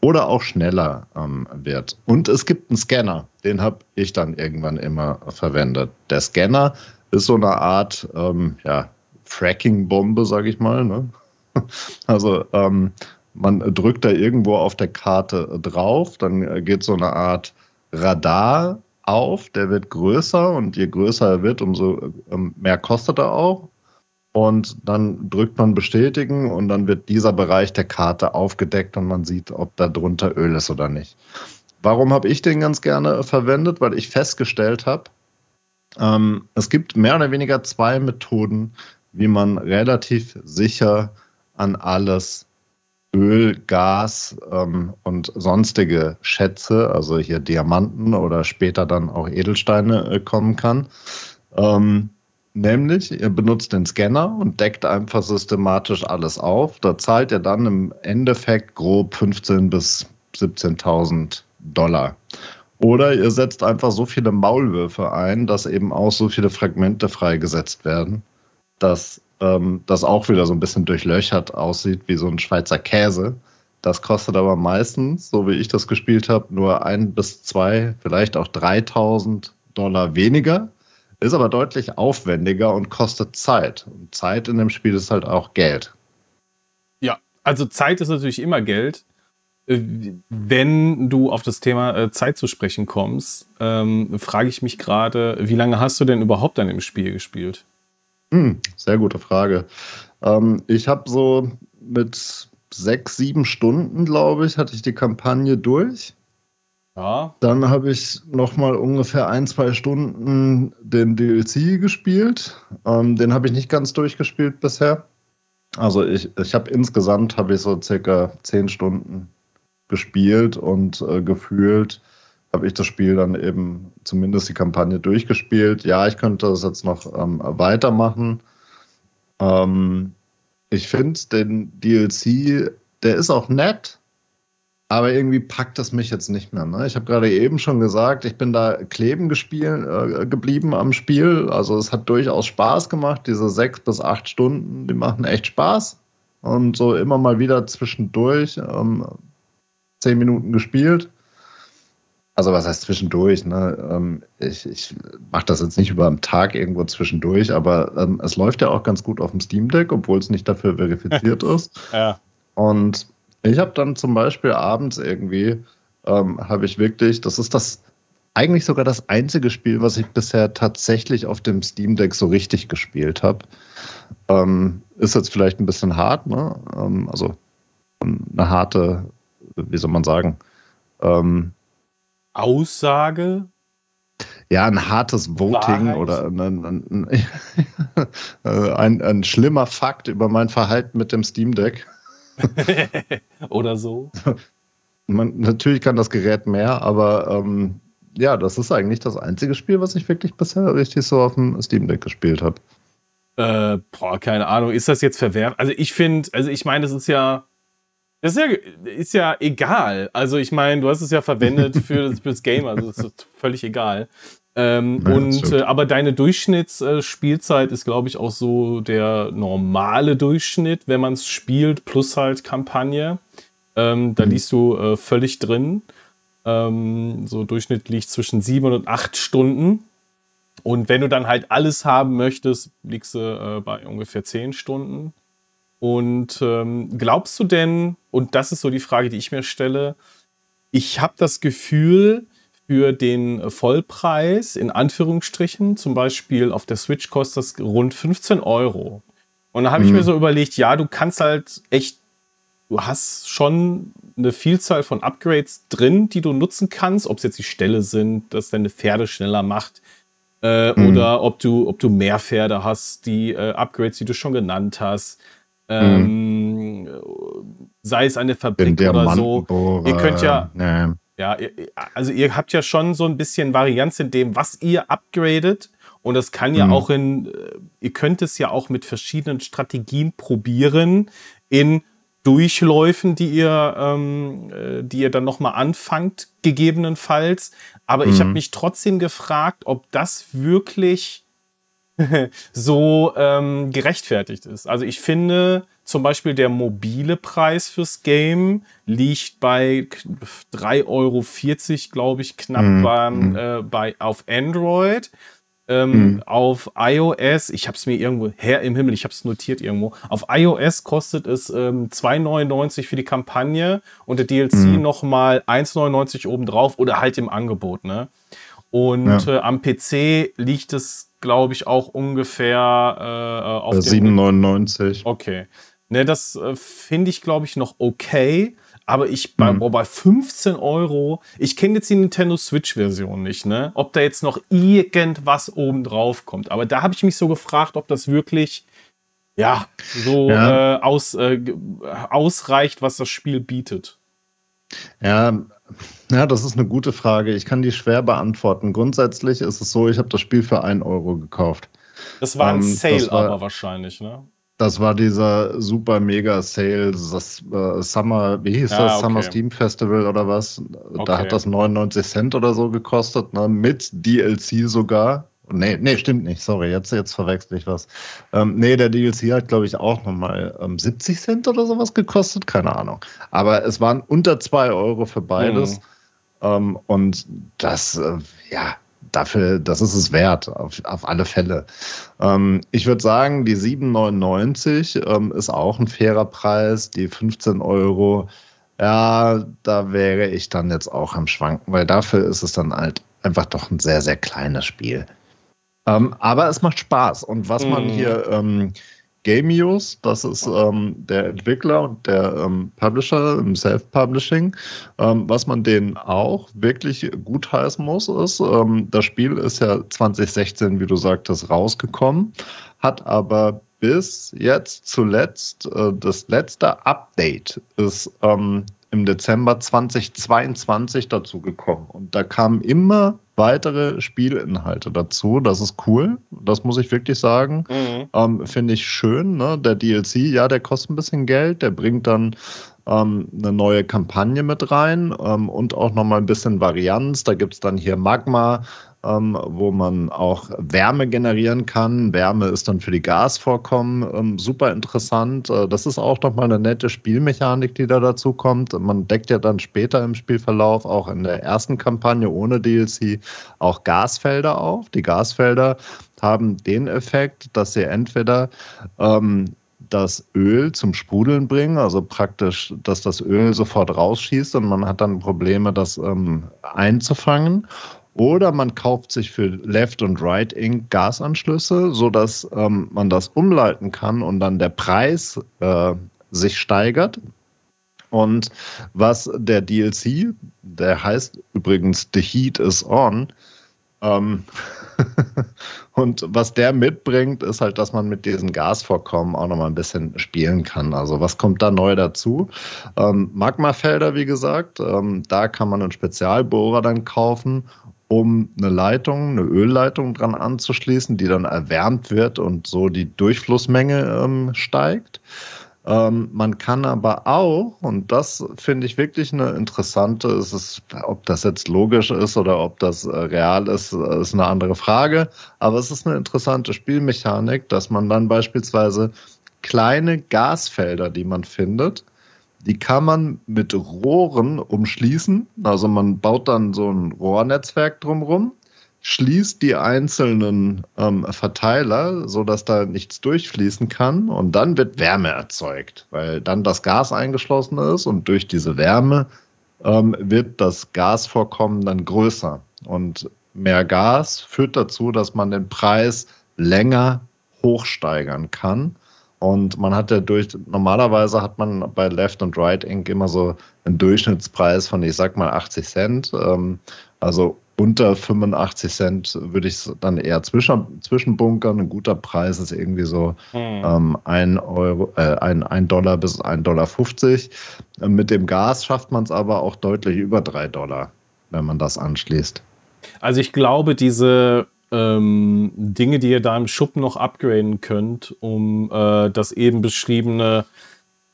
A: oder auch schneller ähm, wird. Und es gibt einen Scanner, den habe ich dann irgendwann immer verwendet. Der Scanner ist so eine Art ähm, ja, Fracking-Bombe, sage ich mal. Ne? *laughs* Also ähm, man drückt da irgendwo auf der Karte drauf, dann geht so eine Art Radar auf, der wird größer und je größer er wird, umso ähm, mehr kostet er auch. Und dann drückt man bestätigen und dann wird dieser Bereich der Karte aufgedeckt und man sieht, ob da drunter Öl ist oder nicht. Warum habe ich den ganz gerne verwendet? Weil ich festgestellt habe, ähm, es gibt mehr oder weniger zwei Methoden, wie man relativ sicher an alles Öl, Gas ähm, und sonstige Schätze, also hier Diamanten oder später dann auch Edelsteine äh, kommen kann. Ähm, nämlich, ihr benutzt den Scanner und deckt einfach systematisch alles auf. Da zahlt ihr dann im Endeffekt grob 15.000 bis 17.000 Dollar. Oder ihr setzt einfach so viele Maulwürfe ein, dass eben auch so viele Fragmente freigesetzt werden, dass ähm, das auch wieder so ein bisschen durchlöchert aussieht wie so ein Schweizer Käse. Das kostet aber meistens, so wie ich das gespielt habe, nur ein bis zwei, vielleicht auch 3000 Dollar weniger. Ist aber deutlich aufwendiger und kostet Zeit. Und Zeit in dem Spiel ist halt auch Geld.
B: Ja, also Zeit ist natürlich immer Geld. Äh, wenn du auf das Thema äh, Zeit zu sprechen kommst, ähm, frage ich mich gerade, wie lange hast du denn überhaupt an dem Spiel gespielt?
A: Hm, sehr gute Frage. Ähm, ich habe so mit sechs, sieben Stunden, glaube ich, hatte ich die Kampagne durch. Ja. Dann habe ich noch mal ungefähr ein, zwei Stunden den DLC gespielt. Ähm, den habe ich nicht ganz durchgespielt bisher. Also ich, ich habe insgesamt habe ich so circa zehn Stunden gespielt und äh, gefühlt habe ich das Spiel dann eben zumindest die Kampagne durchgespielt. Ja, ich könnte das jetzt noch ähm, weitermachen. Ähm, ich finde den DLC, der ist auch nett, aber irgendwie packt es mich jetzt nicht mehr. Ne? Ich habe gerade eben schon gesagt, ich bin da kleben gespielt, äh, geblieben am Spiel. Also es hat durchaus Spaß gemacht. Diese sechs bis acht Stunden, die machen echt Spaß. Und so immer mal wieder zwischendurch ähm, zehn Minuten gespielt. Also was heißt zwischendurch? Ne? Ähm, ich ich mache das jetzt nicht über einen Tag irgendwo zwischendurch, aber ähm, es läuft ja auch ganz gut auf dem Steam Deck, obwohl es nicht dafür verifiziert *laughs* ist. Ja. Und ich habe dann zum Beispiel abends irgendwie, ähm, habe ich wirklich, das ist das eigentlich sogar das einzige Spiel, was ich bisher tatsächlich auf dem Steam Deck so richtig gespielt habe. Ähm, ist jetzt vielleicht ein bisschen hart, ne? Ähm, also eine harte, wie soll man sagen, ähm,
B: Aussage?
A: Ja, ein hartes Voting Wahrheit. oder ein, ein, ein, ein, *laughs* schlimmer Fakt über mein Verhalten mit dem Steam Deck. *laughs*
B: oder so.
A: Man, natürlich kann das Gerät mehr, aber ähm, ja, das ist eigentlich das einzige Spiel, was ich wirklich bisher richtig so auf dem Steam Deck gespielt habe.
B: Äh, boah, keine Ahnung. Ist das jetzt verwerft? Also ich finde, also ich meine, das ist ja das ist ja, ist ja egal. Also ich meine, du hast es ja verwendet *laughs* für, das Game, also das ist völlig egal. Ähm, ja, und äh, aber deine Durchschnittsspielzeit äh, ist, glaube ich, auch so der normale Durchschnitt, wenn man es spielt, plus halt Kampagne. Ähm, da mhm. liegst du äh, völlig drin. Ähm, so Durchschnitt liegt zwischen sieben und acht Stunden. Und wenn du dann halt alles haben möchtest, liegst du äh, bei ungefähr zehn Stunden. Und ähm, glaubst du denn, und das ist so die Frage, die ich mir stelle, ich habe das Gefühl, für den Vollpreis, in Anführungsstrichen, zum Beispiel auf der Switch kostet das rund 15 Euro. Und da habe ich mir mhm. so überlegt, ja, du kannst halt echt, du hast schon eine Vielzahl von Upgrades drin, die du nutzen kannst, ob es jetzt die Ställe sind, dass deine Pferde schneller macht, äh, mhm. oder ob du, ob du mehr Pferde hast, die äh, Upgrades, die du schon genannt hast. Ähm, mhm. Sei es eine Fabrik oder so. Ihr könnt ja. Nee. Ja, also ihr habt ja schon so ein bisschen Varianz in dem, was ihr upgradet. Und das kann ja mhm. auch in, äh, ihr könnt es ja auch mit verschiedenen Strategien probieren in Durchläufen, die ihr, ähm, äh, die ihr dann nochmal anfangt, gegebenenfalls. Aber mhm. ich habe mich trotzdem gefragt, ob das wirklich *laughs* so ähm, gerechtfertigt ist. Also ich finde zum Beispiel der mobile Preis fürs Game liegt bei 3,40 Euro, glaube ich, knapp mm, beim, mm. Äh, bei, auf Android. Ähm, mm. Auf iOS, ich habe es mir irgendwo her im Himmel, ich habe es notiert irgendwo. Auf iOS kostet es ähm, 2,99 für die Kampagne und der DLC mhm. nochmal 1,99 obendrauf oder halt im Angebot. Ne? Und ja. äh, am PC liegt es, glaube ich, auch ungefähr äh, auf
A: 7,99.
B: Okay. Ne, das äh, finde ich, glaube ich, noch okay. Aber ich bei, mhm. boah, bei 15 Euro, ich kenne jetzt die Nintendo Switch-Version nicht, ne? Ob da jetzt noch irgendwas oben drauf kommt. Aber da habe ich mich so gefragt, ob das wirklich ja so ja. Äh, aus, äh, ausreicht, was das Spiel bietet.
A: Ja, ja, das ist eine gute Frage. Ich kann die schwer beantworten. Grundsätzlich ist es so, ich habe das Spiel für 1 Euro gekauft.
B: Das war ein ähm, Sale war, aber wahrscheinlich, ne?
A: Das war dieser super mega Sale, das äh, Summer, wie hieß ja, das? Okay. Summer Steam Festival oder was? Okay. Da hat das 99 Cent oder so gekostet, ne? mit DLC sogar. Nee, nee, stimmt nicht. Sorry, jetzt, jetzt verwechsel ich was. Ähm, nee, der DLC hat, glaube ich, auch nochmal ähm, 70 Cent oder sowas gekostet. Keine Ahnung. Aber es waren unter 2 Euro für beides. Mhm. Ähm, und das, äh, ja, dafür, das ist es wert, auf, auf alle Fälle. Ähm, ich würde sagen, die 7,99 ähm, ist auch ein fairer Preis. Die 15 Euro, ja, da wäre ich dann jetzt auch am Schwanken, weil dafür ist es dann halt einfach doch ein sehr, sehr kleines Spiel. Ähm, aber es macht Spaß. Und was man mhm. hier ähm, Gamius, das ist ähm, der Entwickler und der ähm, Publisher im Self-Publishing. Ähm, was man denen auch wirklich gut heißen muss, ist, ähm, das Spiel ist ja 2016, wie du sagtest, rausgekommen, hat aber bis jetzt zuletzt, äh, das letzte Update ist im Dezember 2022 dazu gekommen. Und da kamen immer weitere Spielinhalte dazu. Das ist cool. Das muss ich wirklich sagen. Mhm. Ähm, Finde ich schön. Ne? Der DLC, ja, der kostet ein bisschen Geld. Der bringt dann ähm, eine neue Kampagne mit rein ähm, und auch nochmal ein bisschen Varianz. Da gibt es dann hier Magma, ähm, wo man auch Wärme generieren kann. Wärme ist dann für die Gasvorkommen ähm, super interessant. Äh, das ist auch nochmal eine nette Spielmechanik, die da dazu kommt. Man deckt ja dann später im Spielverlauf, auch in der ersten Kampagne ohne DLC, auch Gasfelder auf. Die Gasfelder haben den Effekt, dass sie entweder ähm, das Öl zum Sprudeln bringen, also praktisch, dass das Öl sofort rausschießt und man hat dann Probleme, das ähm, einzufangen. Oder man kauft sich für Left und Right Ink Gasanschlüsse, sodass ähm, man das umleiten kann und dann der Preis äh, sich steigert. Und was der DLC, der heißt übrigens The Heat is On, ähm, *laughs* und was der mitbringt, ist halt, dass man mit diesen Gasvorkommen auch nochmal ein bisschen spielen kann. Also was kommt da neu dazu? Ähm, Magmafelder, wie gesagt, ähm, da kann man einen Spezialbohrer dann kaufen um eine Leitung, eine Ölleitung dran anzuschließen, die dann erwärmt wird und so die Durchflussmenge ähm, steigt. Ähm, man kann aber auch, und das finde ich wirklich eine interessante, ist es, ob das jetzt logisch ist oder ob das äh, real ist, äh, ist eine andere Frage. Aber es ist eine interessante Spielmechanik, dass man dann beispielsweise kleine Gasfelder, die man findet, die kann man mit Rohren umschließen. Also man baut dann so ein Rohrnetzwerk drumherum, schließt die einzelnen ähm, Verteiler, sodass da nichts durchfließen kann und dann wird Wärme erzeugt, weil dann das Gas eingeschlossen ist und durch diese Wärme ähm, wird das Gasvorkommen dann größer. Und mehr Gas führt dazu, dass man den Preis länger hochsteigern kann. Und man hat ja durch, normalerweise hat man bei Left und Right Inc. immer so einen Durchschnittspreis von, ich sag mal, 80 Cent. Ähm, also unter 85 Cent würde ich es dann eher zwischen, zwischenbunkern. Ein guter Preis ist irgendwie so hm. ähm, ein, Euro, äh, ein, ein Dollar bis 1,50 Dollar. 50. mit dem Gas schafft man es aber auch deutlich über 3 Dollar, wenn man das anschließt.
B: Also ich glaube, diese ähm, Dinge, die ihr da im Schuppen noch upgraden könnt, um äh, das eben beschriebene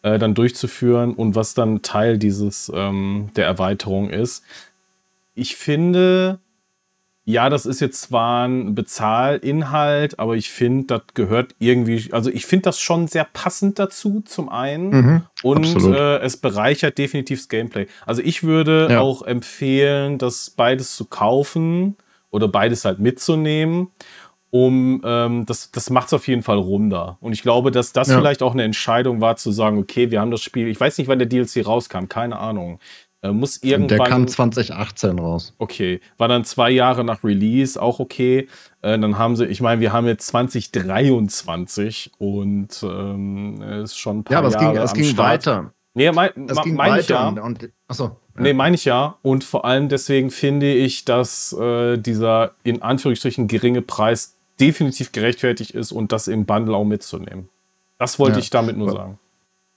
B: äh, dann durchzuführen und was dann Teil dieses ähm, der Erweiterung ist. Ich finde, ja, das ist jetzt zwar ein Bezahlinhalt, aber ich finde, das gehört irgendwie, also ich finde das schon sehr passend dazu, zum einen. Mhm, und äh, es bereichert definitiv das Gameplay. Also ich würde ja. auch empfehlen, das beides zu kaufen oder beides halt mitzunehmen. Um ähm, das, das macht es auf jeden Fall runder. Und ich glaube, dass das ja. vielleicht auch eine Entscheidung war, zu sagen, okay, wir haben das Spiel, ich weiß nicht, wann der DLC rauskam, keine Ahnung. Äh, muss irgendwann.
A: Der kam 2018 raus.
B: Okay, war dann zwei Jahre nach Release, auch okay. Äh, dann haben sie, ich meine, wir haben jetzt 2023 und ähm, ist schon ein
A: paar Ja, aber Jahre es ging, es ging weiter.
B: Nee, mein, es ging mein ich ja.
A: Und, achso.
B: Ja. Nee, meine ich ja. Und vor allem deswegen finde ich, dass äh, dieser in Anführungsstrichen geringe Preis definitiv gerechtfertigt ist und das im Bundle auch mitzunehmen. Das wollte ja. ich damit nur sagen.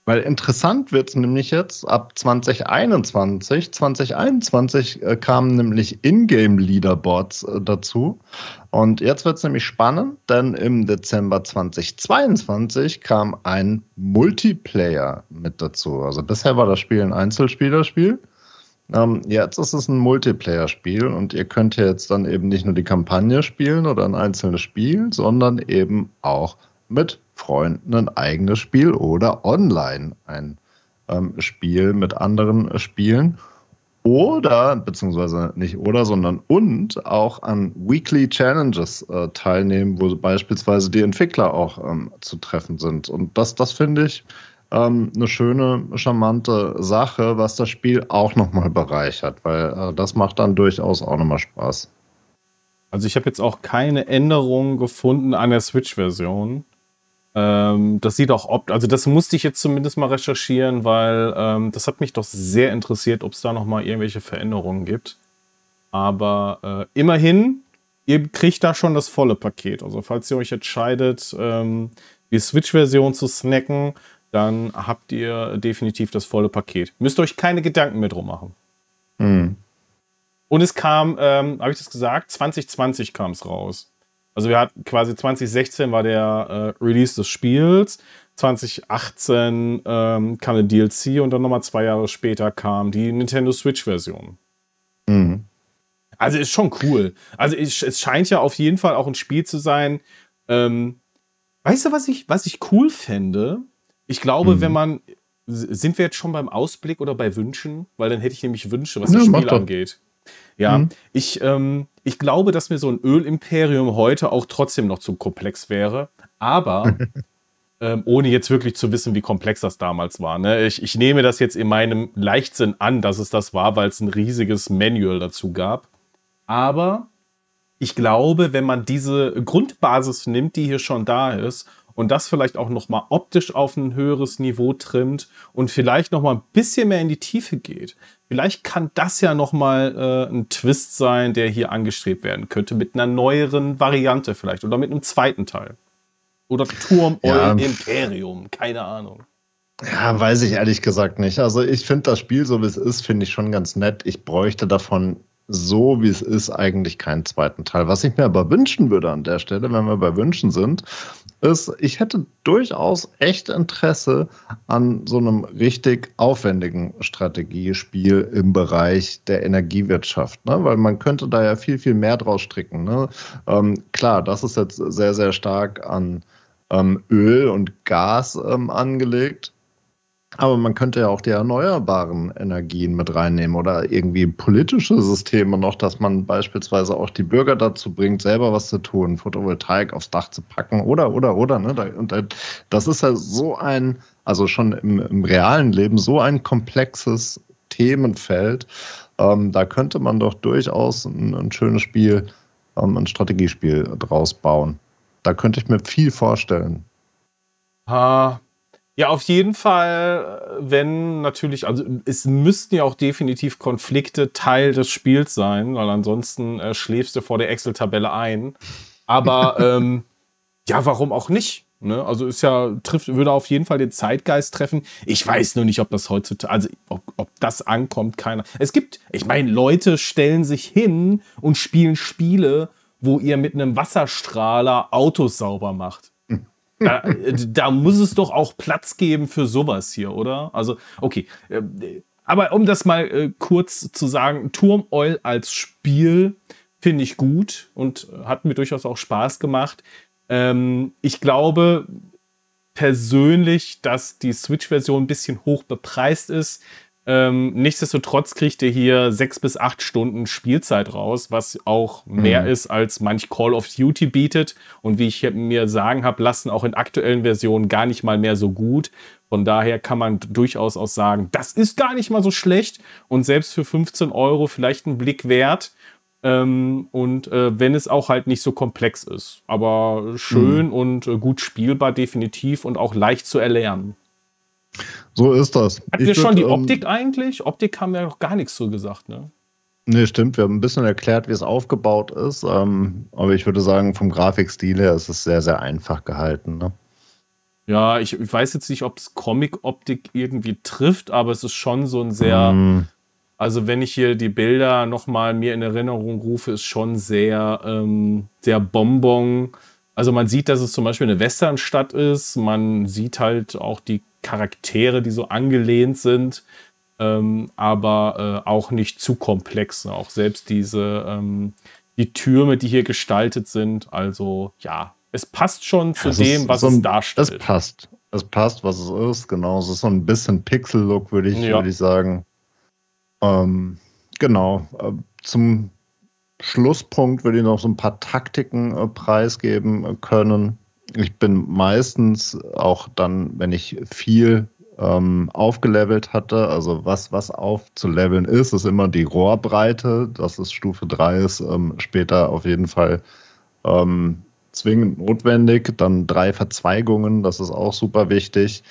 A: Weil interessant wird es nämlich jetzt ab 2021. 2021 äh, kamen nämlich Ingame-Leaderboards äh, dazu. Und jetzt wird es nämlich spannend, denn im Dezember 2022 kam ein Multiplayer mit dazu. Also bisher war das Spiel ein Einzelspielerspiel. Ähm, jetzt ist es ein Multiplayer-Spiel und ihr könnt jetzt dann eben nicht nur die Kampagne spielen oder ein einzelnes Spiel, sondern eben auch mit Freunden ein eigenes Spiel oder online ein ähm, Spiel mit anderen Spielen. Oder, beziehungsweise nicht oder, sondern und auch an Weekly Challenges äh, teilnehmen, wo beispielsweise die Entwickler auch ähm, zu treffen sind. Und das, das finde ich ähm, eine schöne, charmante Sache, was das Spiel auch nochmal bereichert, weil äh, das macht dann durchaus auch nochmal Spaß.
B: Also ich habe jetzt auch keine Änderungen gefunden an der Switch-Version. Ähm, das sieht auch opt, also das musste ich jetzt zumindest mal recherchieren, weil ähm, das hat mich doch sehr interessiert, ob es da noch mal irgendwelche Veränderungen gibt. Aber äh, immerhin, ihr kriegt da schon das volle Paket. Also falls ihr euch entscheidet, ähm, die Switch-Version zu snacken, dann habt ihr definitiv das volle Paket. Müsst euch keine Gedanken mehr drum machen. Mhm. Und es kam, ähm, habe ich das gesagt, 2020 kam es raus. Also wir hatten quasi 2016 war der äh, Release des Spiels, 2018 ähm, kam eine DLC und dann nochmal zwei Jahre später kam die Nintendo Switch-Version. Mhm. Also ist schon cool. Also ich, es scheint ja auf jeden Fall auch ein Spiel zu sein. Ähm, weißt du, was ich, was ich cool fände? Ich glaube, mhm. wenn man. Sind wir jetzt schon beim Ausblick oder bei Wünschen? Weil dann hätte ich nämlich Wünsche, was ja, das Spiel angeht. Ja, mhm. ich, ähm, ich glaube, dass mir so ein Ölimperium heute auch trotzdem noch zu komplex wäre. Aber *laughs* ähm, ohne jetzt wirklich zu wissen, wie komplex das damals war. Ne? Ich, ich nehme das jetzt in meinem Leichtsinn an, dass es das war, weil es ein riesiges Manual dazu gab. Aber ich glaube, wenn man diese Grundbasis nimmt, die hier schon da ist, und das vielleicht auch noch mal optisch auf ein höheres Niveau trimmt und vielleicht noch mal ein bisschen mehr in die Tiefe geht, Vielleicht kann das ja nochmal äh, ein Twist sein, der hier angestrebt werden könnte, mit einer neueren Variante vielleicht oder mit einem zweiten Teil. Oder Turm ja. Imperium, keine Ahnung.
A: Ja, weiß ich ehrlich gesagt nicht. Also ich finde das Spiel, so wie es ist, finde ich schon ganz nett. Ich bräuchte davon so, wie es ist, eigentlich keinen zweiten Teil. Was ich mir aber wünschen würde an der Stelle, wenn wir bei Wünschen sind, ist, ich hätte durchaus echt Interesse an so einem richtig aufwendigen Strategiespiel im Bereich der Energiewirtschaft, ne? weil man könnte da ja viel, viel mehr draus stricken. Ne? Ähm, klar, das ist jetzt sehr, sehr stark an ähm, Öl und Gas ähm, angelegt. Aber man könnte ja auch die erneuerbaren Energien mit reinnehmen oder irgendwie politische Systeme noch, dass man beispielsweise auch die Bürger dazu bringt, selber was zu tun, Photovoltaik aufs Dach zu packen oder, oder, oder. Ne? Und das ist ja so ein, also schon im, im realen Leben so ein komplexes Themenfeld. Ähm, da könnte man doch durchaus ein, ein schönes Spiel, ähm, ein Strategiespiel draus bauen. Da könnte ich mir viel vorstellen.
B: Ha, ja, auf jeden Fall, wenn natürlich, also es müssten ja auch definitiv Konflikte Teil des Spiels sein, weil ansonsten äh, schläfst du vor der Excel-Tabelle ein. Aber *laughs* ähm, ja, warum auch nicht? Ne? Also ist ja, trifft, würde auf jeden Fall den Zeitgeist treffen. Ich weiß nur nicht, ob das heutzutage, also ob, ob das ankommt, keiner. Es gibt, ich meine, Leute stellen sich hin und spielen Spiele, wo ihr mit einem Wasserstrahler Autos sauber macht. Da, da, muss es doch auch Platz geben für sowas hier, oder? Also, okay. Äh, aber um das mal äh, kurz zu sagen, Turm Oil als Spiel finde ich gut und hat mir durchaus auch Spaß gemacht. Ähm, ich glaube persönlich, dass die Switch-Version ein bisschen hoch bepreist ist. Ähm, nichtsdestotrotz kriegt ihr hier sechs bis acht Stunden Spielzeit raus, was auch mehr mhm. ist, als manch Call of Duty bietet. Und wie ich mir sagen habe lassen, auch in aktuellen Versionen gar nicht mal mehr so gut. Von daher kann man durchaus auch sagen, das ist gar nicht mal so schlecht und selbst für 15 Euro vielleicht ein Blick wert. Ähm, und äh, wenn es auch halt nicht so komplex ist. Aber schön mhm. und äh, gut spielbar definitiv und auch leicht zu erlernen.
A: So ist das.
B: Hatten wir schon die ähm, Optik eigentlich? Optik haben wir noch gar nichts so gesagt, ne?
A: Nee, stimmt. Wir haben ein bisschen erklärt, wie es aufgebaut ist. Ähm, aber ich würde sagen, vom Grafikstil her ist es sehr, sehr einfach gehalten. Ne?
B: Ja, ich, ich, weiß jetzt nicht, ob es Comic-Optik irgendwie trifft, aber es ist schon so ein sehr. Mm. Also, wenn ich hier die Bilder nochmal mir in Erinnerung rufe, ist schon sehr, ähm, sehr Bonbon. Also, man sieht, dass es zum Beispiel eine Westernstadt ist. Man sieht halt auch die Charaktere, die so angelehnt sind, ähm, aber äh, auch nicht zu komplex. Auch selbst diese, ähm, die Türme, die hier gestaltet sind. Also ja, es passt schon zu ja, dem, was so ein, es darstellt.
A: Es passt. Es passt, was es ist, genau. Es ist so ein bisschen Pixel-Look, würde ich, ja. würd ich sagen. Ähm, genau. Äh, zum Schlusspunkt würde ich noch so ein paar Taktiken äh, preisgeben können ich bin meistens auch dann, wenn ich viel ähm, aufgelevelt hatte, also was, was aufzuleveln ist, ist immer die Rohrbreite. Das ist Stufe 3, ist ähm, später auf jeden Fall ähm, zwingend notwendig. Dann drei Verzweigungen, das ist auch super wichtig.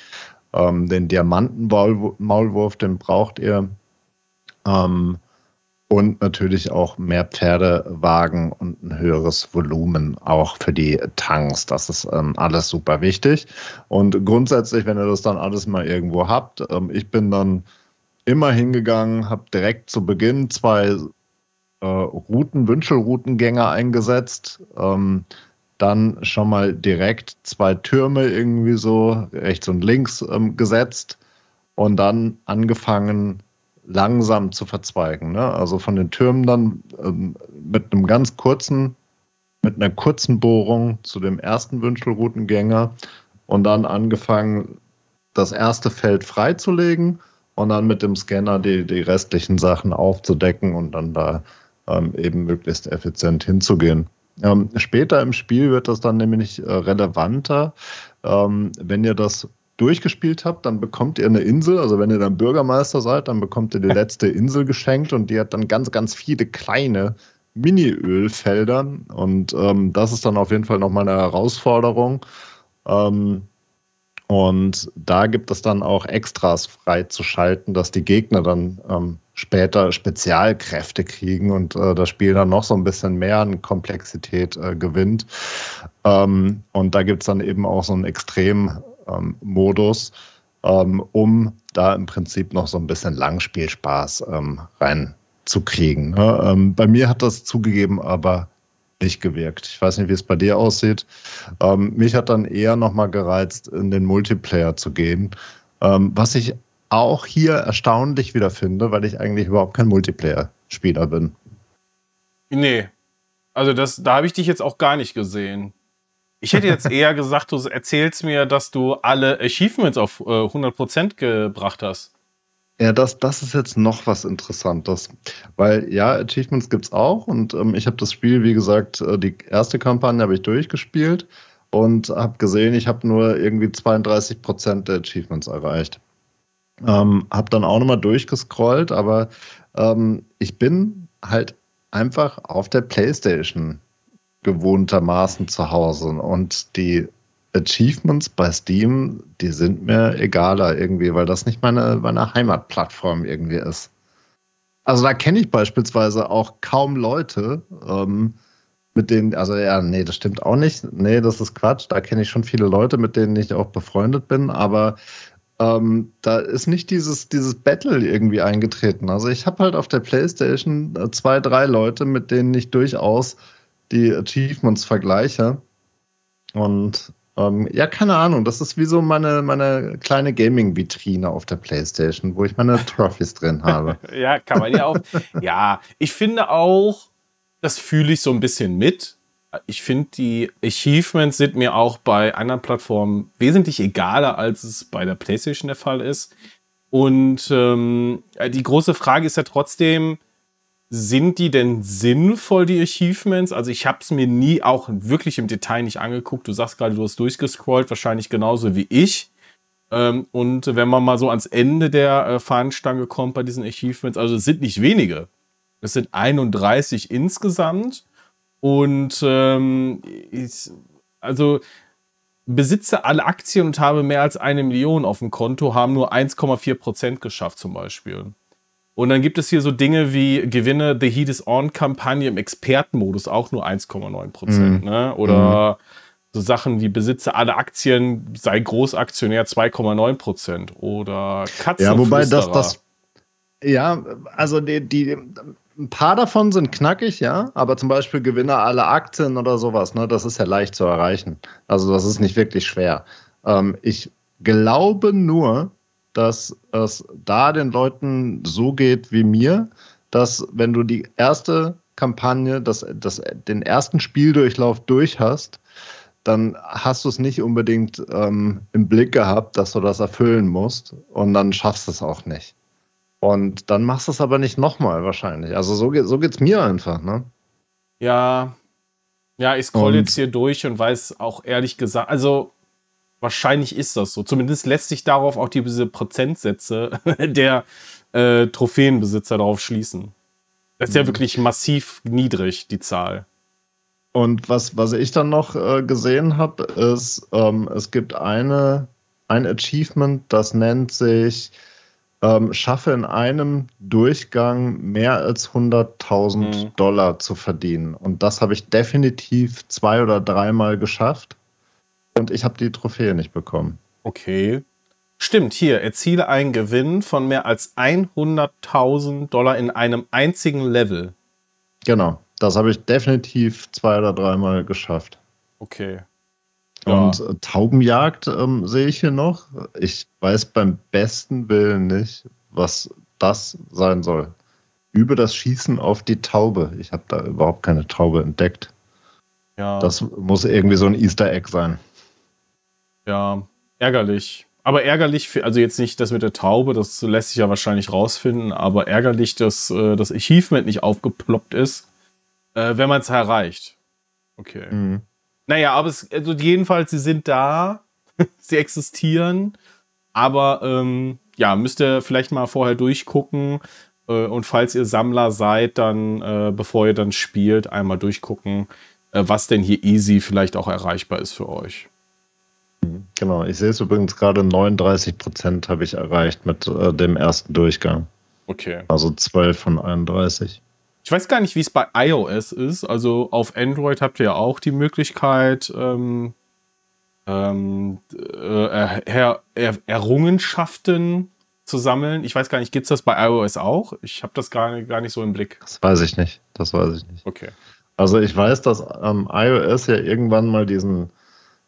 A: Ähm, den Diamantenmaulwurf, den braucht ihr. Ähm, und natürlich auch mehr Pferdewagen und ein höheres Volumen auch für die Tanks. Das ist ähm, alles super wichtig. Und grundsätzlich, wenn ihr das dann alles mal irgendwo habt, ähm, ich bin dann immer hingegangen, habe direkt zu Beginn zwei äh, Routen, Wünschelroutengänger eingesetzt. Ähm, dann schon mal direkt zwei Türme irgendwie so rechts und links ähm, gesetzt und dann angefangen, langsam zu verzweigen. Ne? Also von den Türmen dann ähm, mit einem ganz kurzen, mit einer kurzen Bohrung zu dem ersten Wünschelroutengänger und dann angefangen, das erste Feld freizulegen und dann mit dem Scanner die, die restlichen Sachen aufzudecken und dann da ähm, eben möglichst effizient hinzugehen. Ähm, später im Spiel wird das dann nämlich äh, relevanter, ähm, wenn ihr das durchgespielt habt, dann bekommt ihr eine Insel. Also wenn ihr dann Bürgermeister seid, dann bekommt ihr die *laughs* letzte Insel geschenkt und die hat dann ganz, ganz viele kleine Mini-Ölfelder. Und ähm, das ist dann auf jeden Fall nochmal eine Herausforderung. Ähm, und da gibt es dann auch Extras freizuschalten, dass die Gegner dann ähm, später Spezialkräfte kriegen und äh, das Spiel dann noch so ein bisschen mehr an Komplexität äh, gewinnt. Ähm, und da gibt es dann eben auch so einen extrem Modus, ähm, um da im Prinzip noch so ein bisschen Langspielspaß ähm, reinzukriegen. Ne? Ähm, bei mir hat das zugegeben aber nicht gewirkt. Ich weiß nicht, wie es bei dir aussieht. Ähm, mich hat dann eher nochmal gereizt, in den Multiplayer zu gehen, ähm, was ich auch hier erstaunlich wieder finde, weil ich eigentlich überhaupt kein Multiplayer-Spieler bin.
B: Nee. Also das, da habe ich dich jetzt auch gar nicht gesehen. Ich hätte jetzt eher gesagt, du erzählst mir, dass du alle Achievements auf äh, 100% gebracht hast.
A: Ja, das, das ist jetzt noch was Interessantes. Weil ja, Achievements gibt es auch und ähm, ich habe das Spiel, wie gesagt, äh, die erste Kampagne habe ich durchgespielt und habe gesehen, ich habe nur irgendwie 32% der Achievements erreicht. Ähm, habe dann auch nochmal durchgescrollt, aber ähm, ich bin halt einfach auf der Playstation gewohntermaßen zu Hause. Und die Achievements bei Steam, die sind mir egaler irgendwie, weil das nicht meine, meine Heimatplattform irgendwie ist. Also da kenne ich beispielsweise auch kaum Leute, ähm, mit denen, also ja, nee, das stimmt auch nicht. Nee, das ist Quatsch. Da kenne ich schon viele Leute, mit denen ich auch befreundet bin, aber ähm, da ist nicht dieses, dieses Battle irgendwie eingetreten. Also ich habe halt auf der Playstation äh, zwei, drei Leute, mit denen ich durchaus die Achievements vergleiche. Und ähm, ja, keine Ahnung, das ist wie so meine, meine kleine Gaming-Vitrine auf der Playstation, wo ich meine *laughs* Trophies drin habe. *laughs*
B: ja, kann man ja auch. ja, ich finde auch, das fühle ich so ein bisschen mit. Ich finde, die Achievements sind mir auch bei anderen Plattformen wesentlich egaler, als es bei der PlayStation der Fall ist. Und ähm, die große Frage ist ja trotzdem, sind die denn sinnvoll, die Achievements? Also ich habe es mir nie auch wirklich im Detail nicht angeguckt. Du sagst gerade, du hast durchgescrollt, wahrscheinlich genauso wie ich. Ähm, und wenn man mal so ans Ende der äh, Fahnenstange kommt bei diesen Achievements, also es sind nicht wenige. Es sind 31 insgesamt. Und ähm, ich, also besitze alle Aktien und habe mehr als eine Million auf dem Konto, haben nur 1,4 Prozent geschafft zum Beispiel. Und dann gibt es hier so Dinge wie Gewinne The Heat is On-Kampagne im Expertenmodus auch nur 1,9 Prozent. Mhm. Ne? Oder mhm. so Sachen wie besitze alle Aktien, sei Großaktionär 2,9 Prozent. Oder
A: Katzen. Ja, wobei das, das, ja, also die, die, ein paar davon sind knackig, ja, aber zum Beispiel Gewinne alle Aktien oder sowas, ne, das ist ja leicht zu erreichen. Also das ist nicht wirklich schwer. Ähm, ich glaube nur, dass es da den Leuten so geht wie mir, dass wenn du die erste Kampagne, das, das, den ersten Spieldurchlauf durch hast, dann hast du es nicht unbedingt ähm, im Blick gehabt, dass du das erfüllen musst und dann schaffst du es auch nicht. Und dann machst du es aber nicht nochmal wahrscheinlich. Also so, geht, so geht's mir einfach, ne?
B: Ja. Ja, ich scroll jetzt hier durch und weiß auch ehrlich gesagt, also wahrscheinlich ist das so. Zumindest lässt sich darauf auch diese Prozentsätze *laughs* der äh, Trophäenbesitzer darauf schließen. Das ist ja mhm. wirklich massiv niedrig, die Zahl.
A: Und was, was ich dann noch äh, gesehen habe, ist, ähm, es gibt eine, ein Achievement, das nennt sich ähm, schaffe in einem Durchgang mehr als 100.000 mhm. Dollar zu verdienen. Und das habe ich definitiv zwei oder dreimal geschafft. Und ich habe die Trophäe nicht bekommen.
B: Okay. Stimmt, hier, erziele einen Gewinn von mehr als 100.000 Dollar in einem einzigen Level.
A: Genau, das habe ich definitiv zwei oder dreimal geschafft.
B: Okay.
A: Und äh, Taubenjagd ähm, sehe ich hier noch. Ich weiß beim besten Willen nicht, was das sein soll. Über das Schießen auf die Taube. Ich habe da überhaupt keine Taube entdeckt. Ja. Das muss irgendwie so ein Easter Egg sein.
B: Ja, ärgerlich. Aber ärgerlich, für, also jetzt nicht das mit der Taube, das lässt sich ja wahrscheinlich rausfinden, aber ärgerlich, dass äh, das Achievement nicht aufgeploppt ist, äh, wenn man es erreicht. Okay. Mhm. Naja, aber es, also jedenfalls, sie sind da, *laughs* sie existieren, aber ähm, ja, müsst ihr vielleicht mal vorher durchgucken äh, und falls ihr Sammler seid, dann, äh, bevor ihr dann spielt, einmal durchgucken, äh, was denn hier easy vielleicht auch erreichbar ist für euch.
A: Genau, ich sehe es übrigens gerade 39 Prozent habe ich erreicht mit äh, dem ersten Durchgang.
B: Okay.
A: Also 12 von 31.
B: Ich weiß gar nicht, wie es bei iOS ist. Also auf Android habt ihr ja auch die Möglichkeit, ähm, ähm, äh, er, er, Errungenschaften zu sammeln. Ich weiß gar nicht, gibt es das bei iOS auch? Ich habe das gar, gar nicht so im Blick.
A: Das weiß ich nicht. Das weiß ich nicht.
B: Okay.
A: Also ich weiß, dass ähm, iOS ja irgendwann mal diesen,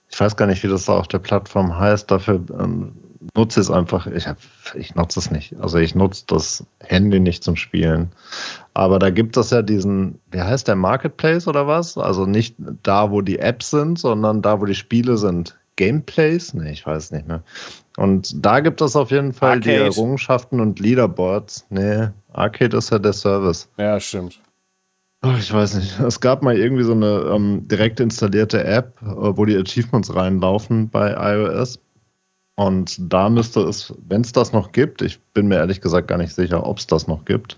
A: ich weiß gar nicht, wie das da auf der Plattform heißt, dafür ähm, nutze es einfach. Ich, hab, ich nutze es nicht. Also ich nutze das Handy nicht zum Spielen. Aber da gibt es ja diesen, wie heißt der Marketplace oder was? Also nicht da, wo die Apps sind, sondern da, wo die Spiele sind. Gameplays? Nee, ich weiß nicht mehr. Und da gibt es auf jeden Fall Arcade. die Errungenschaften und Leaderboards. Nee, Arcade ist ja der Service.
B: Ja, stimmt.
A: Ach, ich weiß nicht. Es gab mal irgendwie so eine ähm, direkt installierte App, äh, wo die Achievements reinlaufen bei iOS. Und da müsste es, wenn es das noch gibt, ich bin mir ehrlich gesagt gar nicht sicher, ob es das noch gibt.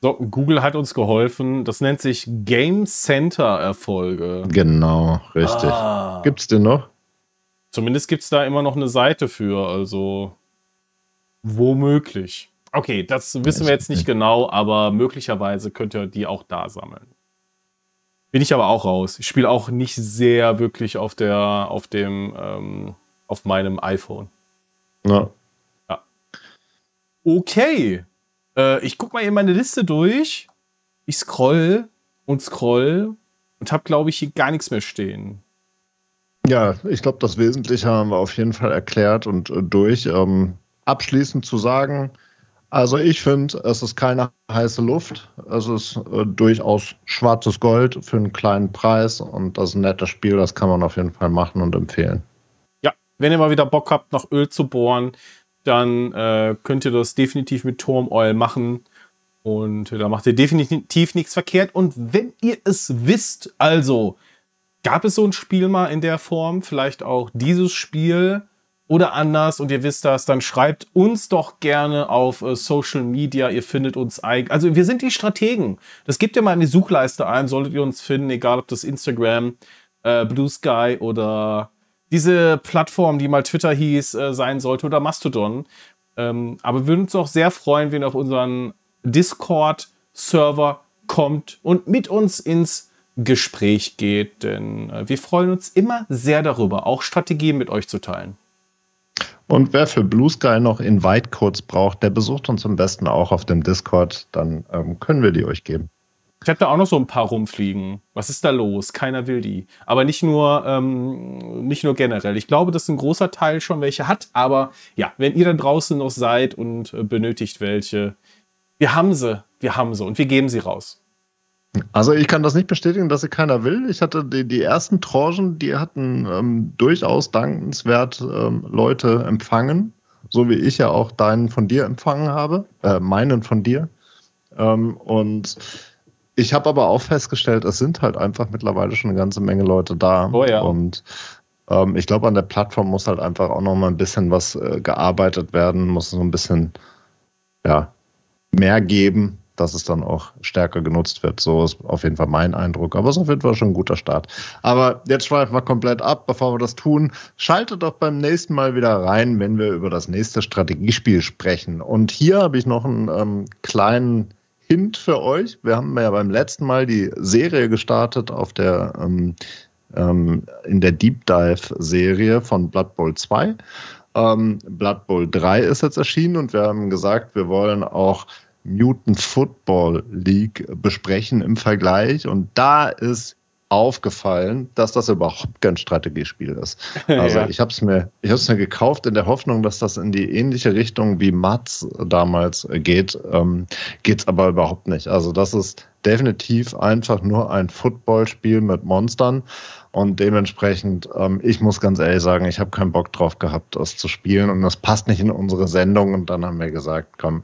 B: So, Google hat uns geholfen. Das nennt sich Game Center Erfolge.
A: Genau, richtig. Ah. Gibt es den noch?
B: Zumindest gibt es da immer noch eine Seite für, also womöglich. Okay, das wissen wir jetzt nicht genau, aber möglicherweise könnt ihr die auch da sammeln. Bin ich aber auch raus. Ich spiele auch nicht sehr wirklich auf der, auf dem ähm, auf meinem iPhone.
A: Ja.
B: ja. Okay. Äh, ich gucke mal eben meine Liste durch. Ich scroll und scroll und habe, glaube ich, hier gar nichts mehr stehen.
A: Ja, ich glaube, das Wesentliche haben wir auf jeden Fall erklärt und äh, durch. Ähm, abschließend zu sagen, also ich finde, es ist keine heiße Luft. Es ist äh, durchaus schwarzes Gold für einen kleinen Preis und das ist ein nettes Spiel, das kann man auf jeden Fall machen und empfehlen
B: wenn ihr mal wieder Bock habt, noch Öl zu bohren, dann äh, könnt ihr das definitiv mit Turmoil machen. Und da macht ihr definitiv nichts verkehrt. Und wenn ihr es wisst, also gab es so ein Spiel mal in der Form, vielleicht auch dieses Spiel oder anders und ihr wisst das, dann schreibt uns doch gerne auf äh, Social Media. Ihr findet uns eigentlich. Also wir sind die Strategen. Das gebt ihr mal in die Suchleiste ein, solltet ihr uns finden, egal ob das Instagram, äh, Blue Sky oder diese Plattform, die mal Twitter hieß, äh, sein sollte oder Mastodon. Ähm, aber wir würden uns auch sehr freuen, wenn ihr auf unseren Discord-Server kommt und mit uns ins Gespräch geht, denn äh, wir freuen uns immer sehr darüber, auch Strategien mit euch zu teilen.
A: Und wer für Blue Sky noch Invite-Codes braucht, der besucht uns am besten auch auf dem Discord, dann ähm, können wir die euch geben.
B: Ich habe da auch noch so ein paar rumfliegen. Was ist da los? Keiner will die. Aber nicht nur, ähm, nicht nur generell. Ich glaube, dass ein großer Teil schon welche hat. Aber ja, wenn ihr da draußen noch seid und äh, benötigt welche, wir haben sie, wir haben sie und wir geben sie raus.
A: Also ich kann das nicht bestätigen, dass sie keiner will. Ich hatte die, die ersten Tranchen, die hatten ähm, durchaus dankenswert ähm, Leute empfangen, so wie ich ja auch deinen von dir empfangen habe, äh, meinen von dir. Ähm, und ich habe aber auch festgestellt, es sind halt einfach mittlerweile schon eine ganze Menge Leute da.
B: Oh ja.
A: Und ähm, ich glaube, an der Plattform muss halt einfach auch noch mal ein bisschen was äh, gearbeitet werden, muss so ein bisschen ja, mehr geben, dass es dann auch stärker genutzt wird. So ist auf jeden Fall mein Eindruck. Aber es ist auf jeden Fall schon ein guter Start. Aber jetzt schweifen wir komplett ab, bevor wir das tun. Schaltet doch beim nächsten Mal wieder rein, wenn wir über das nächste Strategiespiel sprechen. Und hier habe ich noch einen ähm, kleinen Hint für euch. Wir haben ja beim letzten Mal die Serie gestartet auf der ähm, ähm, in der Deep Dive Serie von Blood Bowl 2. Ähm, Blood Bowl 3 ist jetzt erschienen und wir haben gesagt, wir wollen auch Mutant Football League besprechen im Vergleich. Und da ist aufgefallen, dass das überhaupt kein Strategiespiel ist. *laughs* Also ja. ich habe es mir, ich habe es mir gekauft in der Hoffnung, dass das in die ähnliche Richtung wie Mats damals geht. Ähm, Geht es aber überhaupt nicht. Also das ist definitiv einfach nur ein Footballspiel mit Monstern. Und dementsprechend, ähm, ich muss ganz ehrlich sagen, ich habe keinen Bock drauf gehabt, das zu spielen. Und das passt nicht in unsere Sendung. Und dann haben wir gesagt, komm,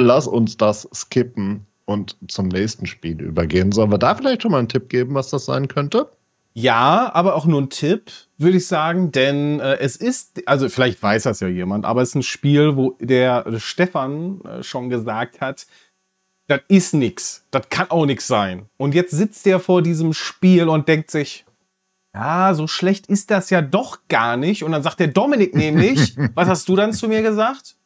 A: lass uns das skippen und zum nächsten Spiel übergehen. Sollen wir da vielleicht schon mal einen Tipp geben, was das sein könnte?
B: Ja, aber auch nur ein Tipp, würde ich sagen, denn äh, es ist, also vielleicht weiß das ja jemand, aber es ist ein Spiel, wo der Stefan äh, schon gesagt hat, das ist nix, das kann auch nix sein. Und jetzt sitzt er vor diesem Spiel und denkt sich, ja, so schlecht ist das ja doch gar nicht. Und dann sagt der Dominik nämlich, *laughs* was hast du dann zu mir gesagt?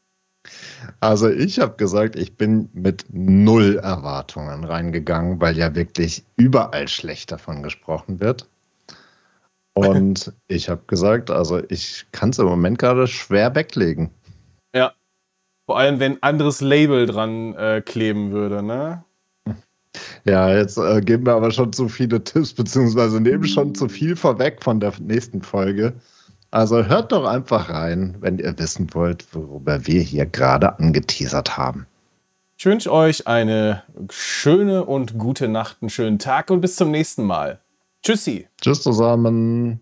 A: Also ich habe gesagt, ich bin mit null Erwartungen reingegangen, weil ja wirklich überall schlecht davon gesprochen wird. Und *laughs* ich habe gesagt, also ich kann es im Moment gerade schwer weglegen.
B: Ja. Vor allem, wenn anderes Label dran äh, kleben würde, ne?
A: Ja, jetzt äh, geben wir aber schon zu viele Tipps, beziehungsweise nehmen schon zu viel vorweg von der nächsten Folge. Also hört doch einfach rein, wenn ihr wissen wollt, worüber wir hier gerade angeteasert haben.
B: Ich wünsche euch eine schöne und gute Nacht, einen schönen Tag und bis zum nächsten Mal. Tschüssi.
A: Tschüss zusammen.